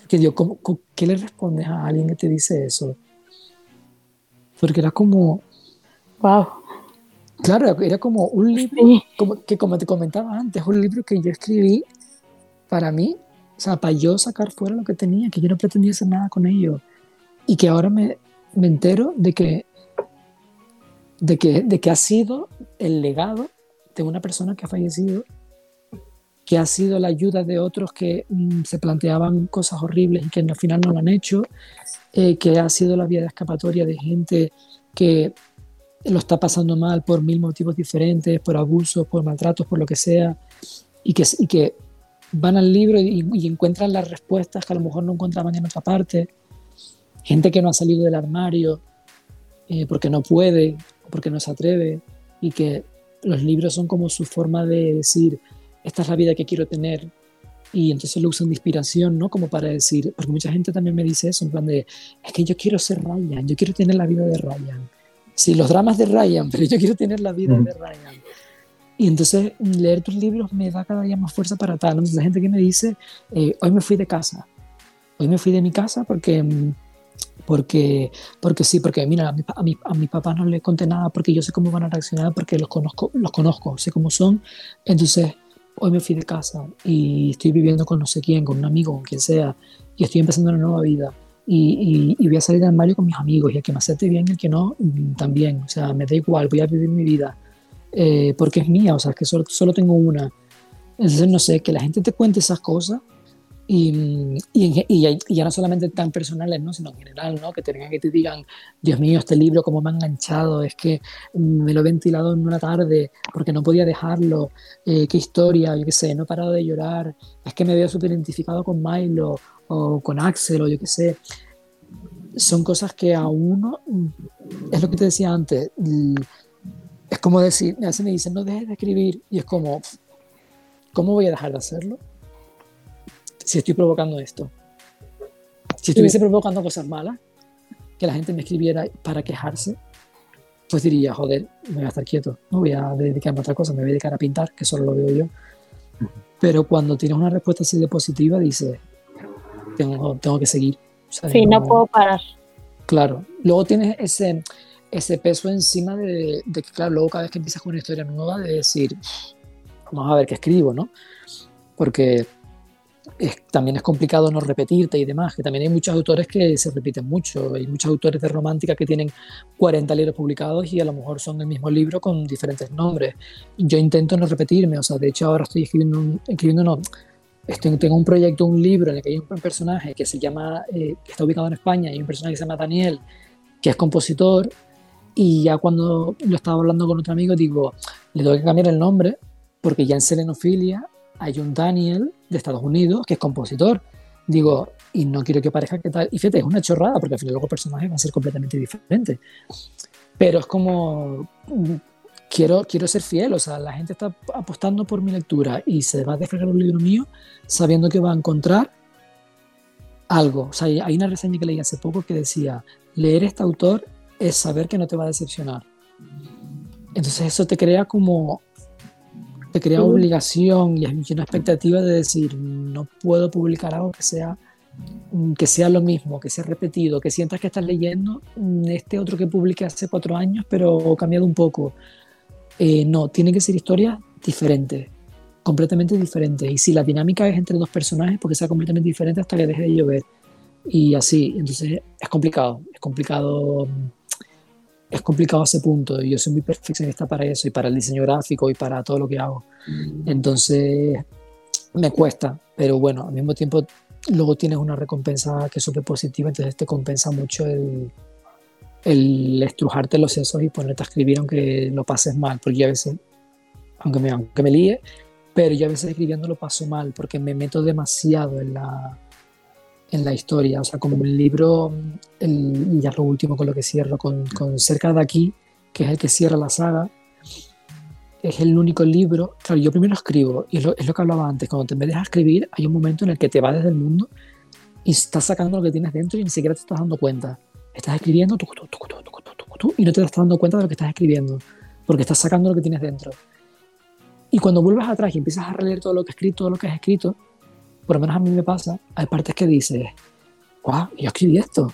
Que yo, ¿cómo, ¿qué le respondes a alguien que te dice eso? Porque era como, Wow. Claro, era como un libro, como, que como te comentaba antes, un libro que yo escribí para mí, o sea, para yo sacar fuera lo que tenía, que yo no pretendía hacer nada con ello. Y que ahora me, me entero de que de que, de que ha sido el legado de una persona que ha fallecido, que ha sido la ayuda de otros que mm, se planteaban cosas horribles y que al final no lo han hecho, eh, que ha sido la vía de escapatoria de gente que lo está pasando mal por mil motivos diferentes, por abusos, por maltratos, por lo que sea, y que, y que van al libro y, encuentran las respuestas que a lo mejor no encontraban en otra parte. Gente que no ha salido del armario eh, porque no puede, porque no se atreve, y que los libros son como su forma de decir, esta es la vida que quiero tener. Y entonces lo usan de inspiración, ¿no? Como para decir, porque mucha gente también me dice eso, en plan de, es que yo quiero ser Ryan, yo quiero tener la vida de Ryan. Sí, los dramas de Ryan, pero yo quiero tener la vida de Ryan. Y entonces leer tus libros me da cada día más fuerza para tal. Entonces, la gente que me dice, eh, hoy me fui de casa, hoy me fui de mi casa porque, mm, porque, porque sí, porque mira, a, mi, a, mi, a mis papás no les conté nada porque yo sé cómo van a reaccionar, porque los conozco, los conozco, sé cómo son. Entonces, hoy me fui de casa y estoy viviendo con no sé quién, con un amigo, con quien sea, y estoy empezando una nueva vida. Y, y, y, voy a salir del armario con mis amigos y el que me acepte bien y el que no, mm, también. O sea, me da igual, voy a vivir mi vida eh, porque es mía, o sea, que solo, solo, tengo una. Entonces, no sé, que la gente te cuente esas cosas y, y, y, ya no solamente tan personales, ¿no? sino en general, ¿no? que te que te digan, Dios mío, este libro cómo me ha enganchado, es que me lo he ventilado en una tarde porque no podía dejarlo, eh, qué historia, yo qué sé, no he parado de llorar, es que me veo súper identificado con Milo o con Axel o yo qué sé. Son cosas que a uno, es lo que te decía antes, es como decir, a veces me dicen, no dejes de escribir, y es como, ¿cómo voy a dejar de hacerlo? Si estoy provocando esto. Si estuviese provocando cosas malas, que la gente me escribiera para quejarse, pues diría, joder, me voy a estar quieto, no voy a dedicarme a otra cosa, me voy a dedicar a pintar, que solo lo veo yo. Pero cuando tienes una respuesta así de positiva, dices, tengo, tengo que seguir. sí, no puedo parar. Claro. Luego tienes ese, ese peso encima de, que, claro, luego cada vez que empiezas con una historia nueva, de decir, vamos a ver qué escribo, ¿no? Porque también es complicado no repetirte y demás, que también hay muchos autores que se repiten mucho, hay muchos autores de romántica que tienen 40 libros publicados y a lo mejor son el mismo libro con diferentes nombres. Yo intento no repetirme, o sea, de hecho ahora estoy escribiendo, un, escribiendo no, estoy, tengo un proyecto, un libro en el que hay un personaje que se llama, eh, que está ubicado en España, y un personaje que se llama Daniel, que es compositor, y ya cuando lo estaba hablando con otro amigo, digo, le tengo que cambiar el nombre porque ya en Selenofilia hay un Daniel de Estados Unidos que es compositor. Digo, y no quiero que parezca que tal. Y fíjate, es una chorrada porque al final luego el personaje va a ser completamente diferente. Pero es como, quiero, quiero ser fiel, o sea, la gente está apostando por mi lectura y se va a descargar un libro mío sabiendo que va a encontrar algo. O sea, hay una reseña que leí hace poco que decía, leer este autor es saber que no te va a decepcionar. Entonces eso te crea como, te crea obligación y una expectativa de decir, no puedo publicar algo que sea, que sea lo mismo, que sea repetido, que sientas que estás leyendo este otro que publiqué hace cuatro años, pero cambiado un poco. Eh, no, tiene que ser historias diferentes, completamente diferentes. Y si la dinámica es entre dos personajes, porque sea completamente diferente hasta que deje de llover. Y así, entonces es complicado, es complicado es complicado ese punto. y Yo soy muy perfeccionista para eso y para el diseño gráfico y para todo lo que hago. Mm. Entonces, me cuesta, pero bueno, al mismo tiempo luego tienes una recompensa que es súper positiva, entonces te compensa mucho el, el estrujarte los sesos y ponerte a escribir aunque lo pases mal, porque yo a veces, aunque me, aunque me líe, pero yo a veces escribiendo lo paso mal porque me meto demasiado en la, en la historia. O sea, como el libro, el, ya lo último con lo que cierro, con, con, Cerca de aquí, que es el que cierra la saga, es el único libro. Claro, yo primero escribo, y es lo, es lo que hablaba antes, cuando te me dejas escribir, hay un momento en el que te vas desde el mundo y estás sacando lo que tienes dentro y ni siquiera te estás dando cuenta. Estás escribiendo y no te estás dando cuenta de lo que estás escribiendo, porque estás sacando lo que tienes dentro. Y cuando vuelves atrás y empiezas a releer todo lo que has escrito, todo lo que has escrito, por lo menos a mí me pasa, hay partes que dices, guau, yo escribí esto.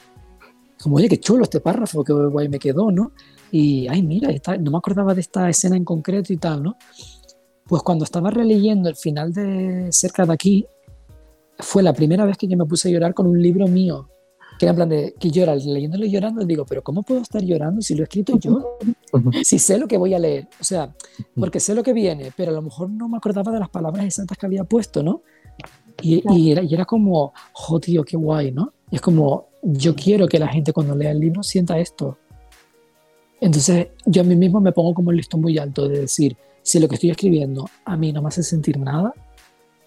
Como, oye, qué chulo este párrafo, que guay me quedó, ¿no? Y, ay, mira, no me acordaba de esta escena en concreto y tal, ¿no? Pues cuando estaba releyendo el final de Cerca de aquí, fue la primera vez que yo me puse a llorar con un libro mío, que era en plan de que llora, leyéndolo y llorando, digo, pero ¿cómo puedo estar llorando si lo he escrito yo? Si sé lo que voy a leer, o sea, porque sé lo que viene, pero a lo mejor no me acordaba de las palabras exactas que había puesto, ¿no? Y, y, era, y era como, jo, tío, qué guay, ¿no? Y es como, yo quiero que la gente cuando lea el libro sienta esto. Entonces, yo a mí mismo me pongo como el listón muy alto de decir, si lo que estoy escribiendo a mí no me hace sentir nada,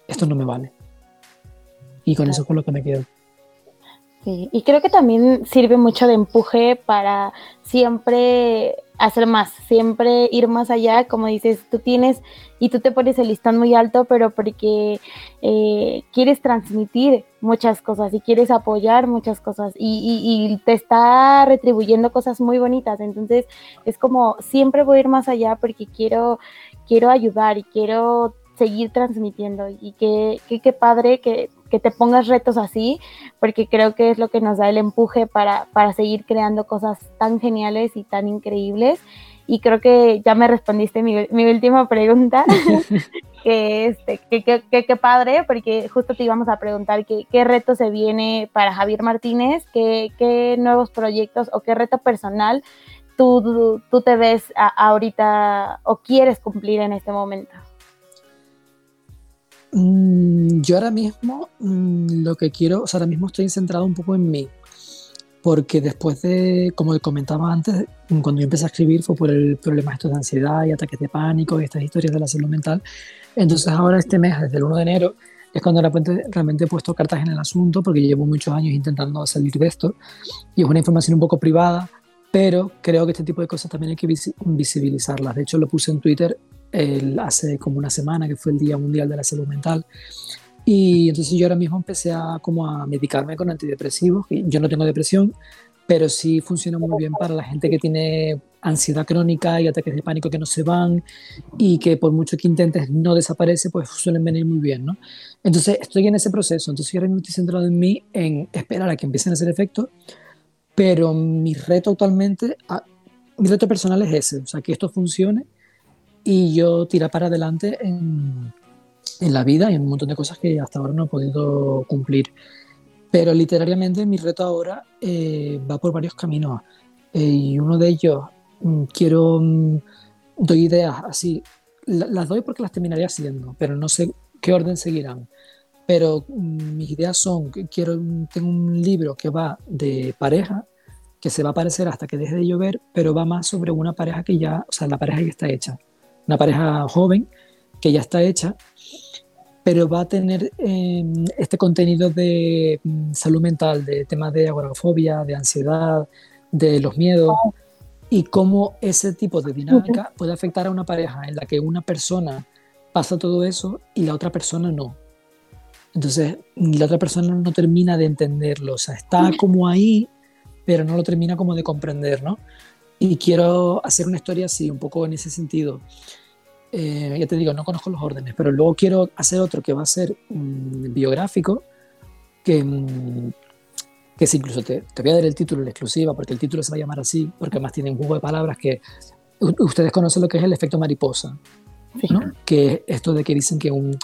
esto no me vale. Y con eso es con lo que me quedo. Y creo que también sirve mucho de empuje para siempre hacer más, siempre ir más allá, como dices, tú tienes y tú te pones el listón muy alto, pero porque eh, quieres transmitir muchas cosas y quieres apoyar muchas cosas y, y, te está retribuyendo cosas muy bonitas, entonces es como siempre voy a ir más allá porque quiero, quiero ayudar y quiero seguir transmitiendo y qué que, padre que, que, te pongas retos así, porque creo que es lo que nos da el empuje para, para seguir creando cosas tan geniales y tan increíbles. Y creo que ya me respondiste mi, mi última pregunta, que, este, que, que, que, padre, porque justo te íbamos a preguntar qué, qué reto se viene para Javier Martínez, qué, qué nuevos proyectos o qué reto personal tú, tú, tú te ves ahorita o quieres cumplir en este momento. Mm, yo ahora mismo mm, lo que quiero, o sea, ahora mismo estoy centrado un poco en mí, porque después de, como comentaba antes, cuando yo empecé a escribir fue por el problema de ansiedad y ataques de pánico y estas historias de la salud mental. Entonces ahora este mes, desde el 1 de enero, es cuando realmente he puesto cartas en el asunto, porque llevo muchos años intentando salir de esto, y es una información un poco privada, pero creo que este tipo de cosas también hay que visibilizarlas. De hecho, lo puse en Twitter el, hace como una semana, que fue el Día Mundial de la Salud Mental. Y entonces yo ahora mismo empecé a, como a medicarme con antidepresivos. Yo no tengo depresión, pero sí funciona muy bien para la gente que tiene ansiedad crónica y ataques de pánico que no se van y que por mucho que intentes no desaparece, pues suelen venir muy bien, ¿no? Entonces estoy en ese proceso, entonces ahora mismo estoy centrado en mí, en esperar a que empiecen a hacer efecto, pero mi reto actualmente, mi reto personal es ese, o sea, que esto funcione y yo tirar para adelante en, en, la vida y en un montón de cosas que hasta ahora no he podido cumplir. Pero literariamente mi reto ahora eh, va por varios caminos eh, y uno de ellos mm, quiero, mm, doy ideas así, las doy porque las terminaré haciendo, pero no sé qué orden seguirán. Pero mm, mis ideas son que quiero, tengo un libro que va de pareja, que se va a aparecer hasta que deje de llover, pero va más sobre una pareja que ya, o sea, la pareja ya está hecha una pareja joven que ya está hecha, pero va a tener em, este contenido de mm, salud mental, de temas de agorafobia, de ansiedad, de los miedos, y cómo ese tipo de dinámica puede afectar a una pareja en la que una persona pasa todo eso y la otra persona no. Entonces, la otra persona no termina de entenderlo, o sea, está como ahí, pero no lo termina como de comprender, ¿no? Y quiero hacer una historia así, un poco en ese sentido. Eh, ya te digo, no conozco los órdenes, pero luego quiero hacer otro que va a ser mm, biográfico, que, mm, que es incluso te, te, voy a dar el título, la exclusiva, porque el título se va a llamar así, porque además tiene un juego de palabras que ustedes conocen lo que es el efecto mariposa, ¿no? que es esto de que dicen que un,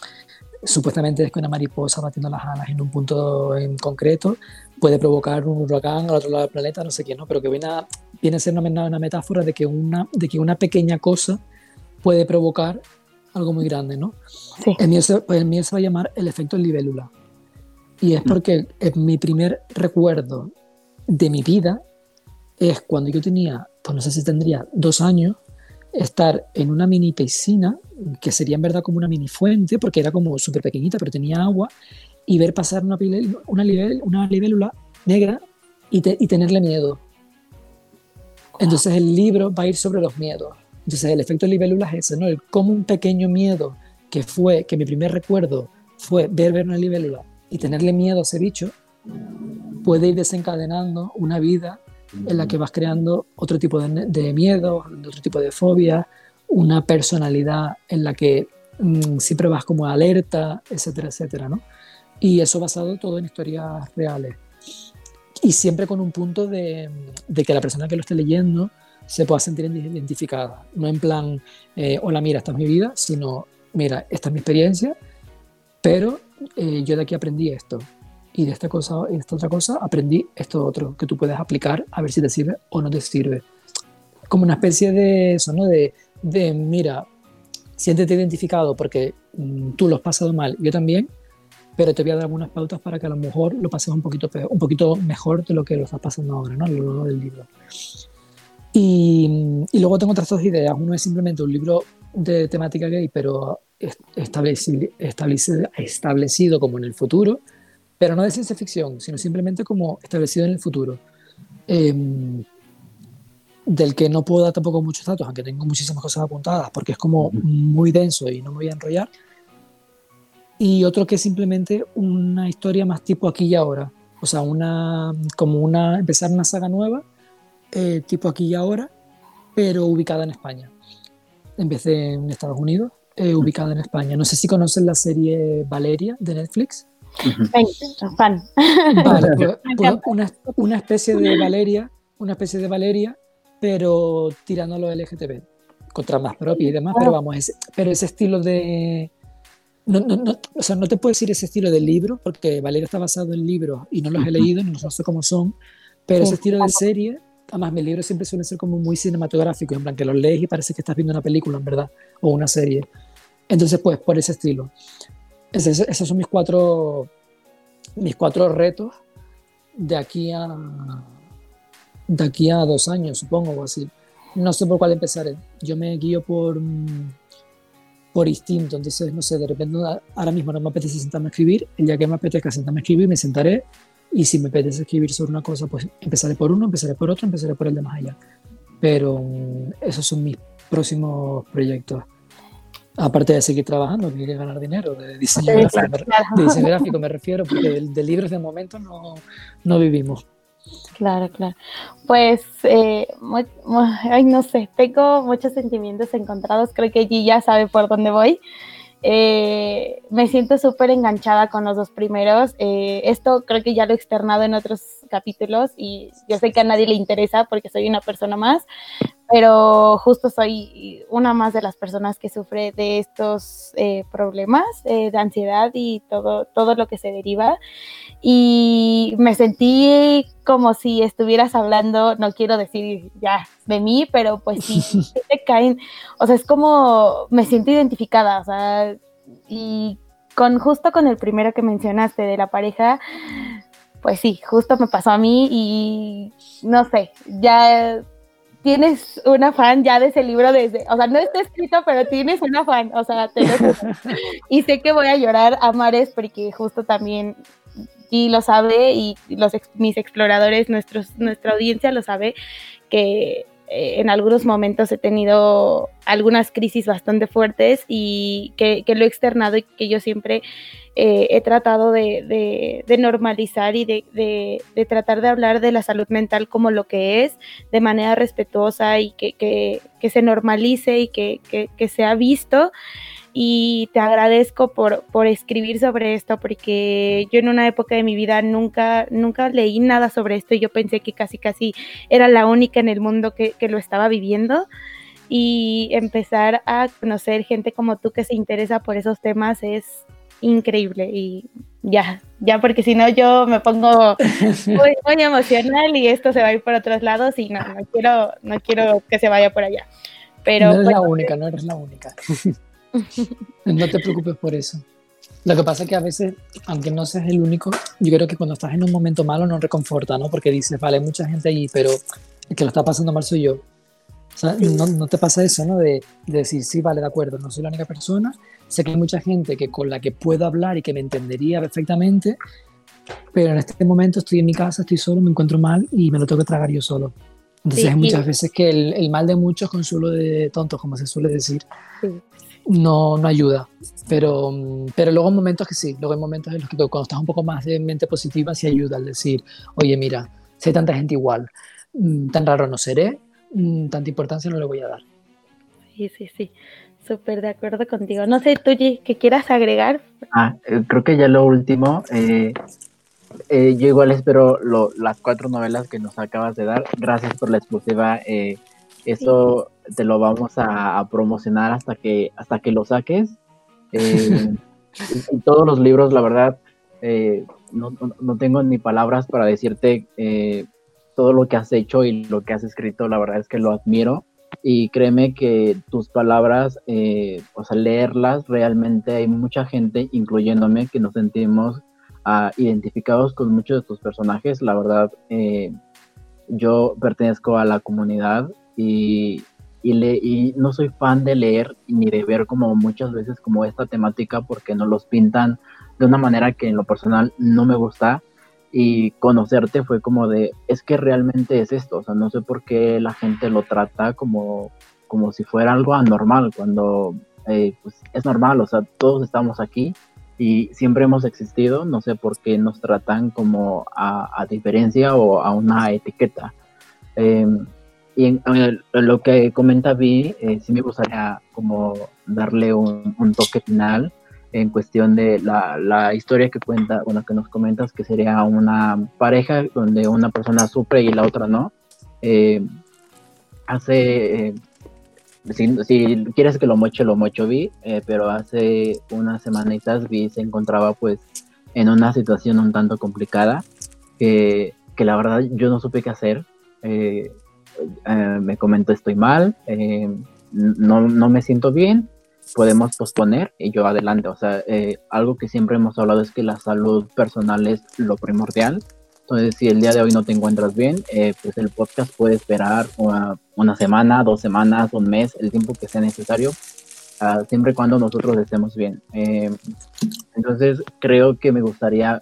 supuestamente es que una mariposa batiendo las alas en un punto en concreto puede provocar un huracán al otro lado del planeta, no sé qué, ¿no? Pero que viene a, viene a ser una, una metáfora de que, una, de que una pequeña cosa puede provocar algo muy grande, ¿no? Sí. El, mío se, pues el mío se va a llamar el efecto libélula. Y es mm. porque mi primer recuerdo de mi vida es cuando yo tenía, pues no sé si tendría dos años, estar en una mini piscina, que sería en verdad como una mini fuente, porque era como súper pequeñita, pero tenía agua, y ver pasar una, una, una libélula negra y, y tenerle miedo. Entonces el libro va a ir sobre los miedos. Entonces el efecto libélula es ese, ¿no? El como un pequeño miedo que fue, que mi primer recuerdo fue ver, ver una libélula y tenerle miedo a ese bicho, puede ir desencadenando una vida en la que vas creando otro tipo de, de miedo, otro tipo de fobia, una personalidad en la que mm, siempre vas como alerta, etcétera, etcétera, ¿no? Y eso basado todo en historias reales. Y siempre con un punto de, de que la persona que lo esté leyendo se pueda sentir identificada. No en plan, eh, hola, mira, esta es mi vida, sino, mira, esta es mi experiencia, pero eh, yo de aquí aprendí esto. y de esta cosa y esta otra cosa aprendí esto otro que tú puedes aplicar a ver si te sirve o no te sirve. Como una especie de eso, ¿no? De, de mira, siéntete identificado porque mm, tú lo has pasado mal, yo también, pero te voy a dar algunas pautas para que a lo mejor lo pases un poquito, un poquito mejor de lo que lo estás pasando ahora, ¿no? A lo largo del libro. Y, y, luego tengo otras dos ideas. Uno es simplemente un libro de temática gay, pero establecido, establecido como en el futuro, pero no de ciencia ficción, sino simplemente como establecido en el futuro. Eh, del que no puedo dar tampoco muchos datos, aunque tengo muchísimas cosas apuntadas, porque es como muy denso y no me voy a enrollar. Y otro que es simplemente una historia más tipo aquí y ahora, o sea, una, como una, empezar una saga nueva, eh, tipo aquí y ahora, pero ubicada en España. Empecé en Estados Unidos, eh, ubicada en España. No sé si conocen la serie Valeria de Netflix. Fan. Vale, pues, pues una, una especie de Valeria, una especie de Valeria pero tirándolo LGTB, contra más propia y demás, pero vamos, ese, pero ese estilo de... No, no, no, o sea, no te puedo decir ese estilo de libro, porque Valeria está basado en libros y no los he leído, no sé cómo son, pero ese estilo de serie, además mis libros siempre suelen ser como muy cinematográficos, en plan que los lees y parece que estás viendo una película, en verdad, o una serie. Entonces, pues, por ese estilo. esos son mis cuatro, mis cuatro retos de aquí a, de aquí a dos años, supongo, o así. No sé por cuál empezaré. Yo me guío por, mm, por instinto, entonces, no sé, de repente ahora mismo no me apetece sentarme a escribir, el día que me apetezca sentarme a escribir, me sentaré y si me apetece escribir sobre una cosa, pues empezaré por uno, empezaré por otro, empezaré por el de más allá. Pero mm, esos son mis próximos proyectos. Aparte de seguir trabajando, que ganar dinero, de diseño, gráfico, me, de diseño gráfico me refiero, porque de, de libros de momento no, no vivimos. Claro, claro. Pues, eh, ay, no sé, tengo muchos sentimientos encontrados. Creo que G ya sabe por dónde voy. Eh, me siento súper enganchada con los dos primeros. Eh, esto creo que ya lo he externado en otros capítulos y yo sé que a nadie le interesa porque soy una persona más, pero justo soy una más de las personas que sufre de estos eh, problemas de ansiedad y todo, todo lo que se deriva. Y me sentí como si estuvieras hablando, no quiero decir ya de mí, pero pues sí, te caen, o sea, es como me siento identificada, o sea, y con justo con el primero que mencionaste de la pareja, pues sí, justo me pasó a mí y no sé, ya tienes una fan ya de ese libro desde, o sea, no está escrito, pero tienes una fan, o sea, te lo y sé que voy a llorar a mares porque justo también y lo sabe y los mis exploradores, nuestros, nuestra audiencia lo sabe que eh, en algunos momentos he tenido algunas crisis bastante fuertes y que, lo he externado y que yo siempre eh, he tratado de, normalizar y de, tratar de hablar de la salud mental como lo que es, de manera respetuosa y que, que se normalice y que, sea visto y te agradezco por, por, escribir sobre esto porque yo en una época de mi vida nunca, nunca leí nada sobre esto y yo pensé que casi casi era la única en el mundo que, que lo estaba viviendo y empezar a conocer gente como tú que se interesa por esos temas es increíble y ya, ya porque si no yo me pongo muy, muy, emocional y esto se va a ir por otros lados y no, no quiero, no quiero que se vaya por allá. Pero, no eres la única, no eres la única. No te preocupes por eso. Lo que pasa es que a veces, aunque no seas el único, yo creo que cuando estás en un momento malo no reconforta, ¿no? Porque dices, vale, hay mucha gente allí, pero el que lo está pasando mal soy yo. O sea, no, no, te pasa eso, ¿no? De, de, decir, sí, vale, de acuerdo, no soy la única persona. Sé que hay mucha gente que con la que puedo hablar y que me entendería perfectamente, pero en este momento estoy en mi casa, estoy solo, me encuentro mal y me lo tengo que tragar yo solo. Entonces hay muchas veces que el, el, mal de muchos consuelo de tontos, como se suele decir. Sí no, no ayuda. Pero, pero luego hay momentos que sí, luego hay momentos en los que cuando estás un poco más de mente positiva sí ayuda al decir, oye, mira, si hay tanta gente igual, mm, tan raro no seré, mm, tanta importancia no le voy a dar. Sí, sí, sí, súper de acuerdo contigo. No sé, Tuyi, ¿qué quieras agregar? Ah, eh, creo que ya lo último, eh, eh, yo igual espero las cuatro novelas que nos acabas de dar. Gracias por la exclusiva. Eso te lo vamos a, promocionar hasta que, hasta que lo saques. Eh, y, todos los libros, la verdad, eh, no, no, tengo ni palabras para decirte eh, todo lo que has hecho y lo que has escrito, la verdad es que lo admiro y créeme que tus palabras, o sea, leerlas, realmente hay mucha gente, incluyéndome, que nos sentimos ah, identificados con muchos de tus personajes. La verdad, yo pertenezco a la comunidad y, le, y no soy fan de leer ni de ver como muchas veces como esta temática porque nos los pintan de una manera que en lo personal no me gusta y conocerte fue como de, es que realmente es esto, o sea, no sé por qué la gente lo trata como, como si fuera algo anormal, cuando eh, pues, es normal, o sea, todos estamos aquí y siempre hemos existido, no sé por qué nos tratan como a, diferencia o a una etiqueta. Em, y lo que comenta Vi, eh, sí me gustaría como darle un, toque final en cuestión de la, historia que cuenta, bueno, que nos comentas, que sería una pareja donde una persona sufre y la otra no. Eh, hace, eh, si, quieres que lo moche, lo mocho vi, eh, pero hace unas semanitas vi se encontraba pues en una situación un tanto complicada, que la verdad yo no supe qué hacer. Me comentó estoy mal, no, no me siento bien, podemos posponer y yo adelante. O sea, eh, algo que siempre hemos hablado es que la salud personal es lo primordial. Entonces, si el día de hoy no te encuentras bien, eh, pues el podcast puede esperar una, semana, dos semanas, un mes, el tiempo que sea necesario, uh, siempre y cuando nosotros estemos bien. Eh, entonces, creo que me gustaría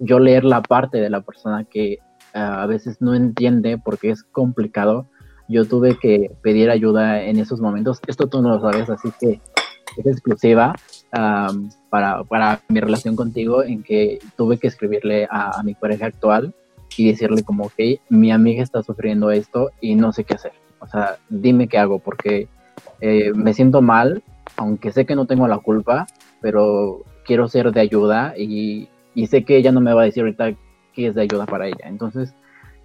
yo leer la parte de la persona que a veces no entiende porque es complicado yo tuve que pedir ayuda en esos momentos. Esto tú no lo sabes, así que es exclusiva para, para, mi relación contigo en que tuve que escribirle a, mi pareja actual y decirle como, que mi amiga está sufriendo esto y no sé qué hacer. O sea, dime qué hago porque eh, me siento mal, aunque sé que no tengo la culpa, pero quiero ser de ayuda y, y sé que ella no me va a decir ahorita que es de ayuda para ella. Entonces,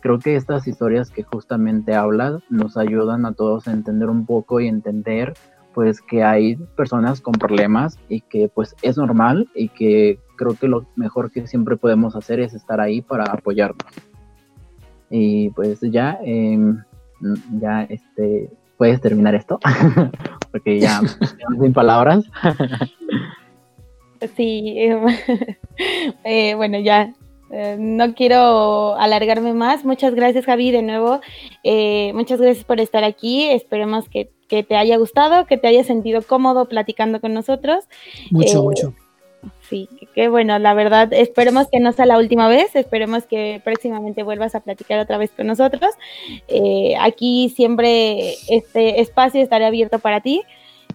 creo que estas historias que justamente hablas nos ayudan a todos a entender un poco y entender pues que hay personas con problemas y que pues es normal y que creo que lo mejor que siempre podemos hacer es estar ahí para apoyarnos. Y pues ya, em, ya este, puedes terminar esto, porque ya sin palabras. sí, eh, bueno, ya eh, no quiero alargarme más. Muchas gracias, Javi, de nuevo. Eh, muchas gracias por estar aquí. Esperemos que, te haya gustado, que te haya sentido cómodo platicando con nosotros. Mucho, eh, mucho. Sí, qué bueno, la verdad, esperemos que no sea la última vez, esperemos que próximamente vuelvas a platicar otra vez con nosotros. aquí siempre este espacio estará abierto para ti.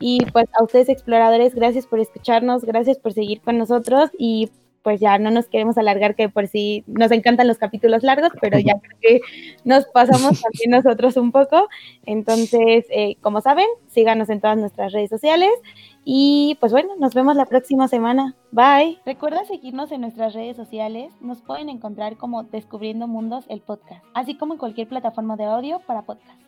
Y pues a ustedes exploradores, gracias por escucharnos, gracias por seguir con nosotros y pues ya no nos queremos alargar, que por si nos encantan los capítulos largos, pero ya que nos pasamos también nosotros un poco. Entonces, eh, como saben, síganos en todas nuestras redes sociales y pues bueno, nos vemos la próxima semana. Bye. Recuerda seguirnos en nuestras redes sociales. Nos pueden encontrar como Descubriendo Mundos, el podcast, así como en cualquier plataforma de audio para podcast.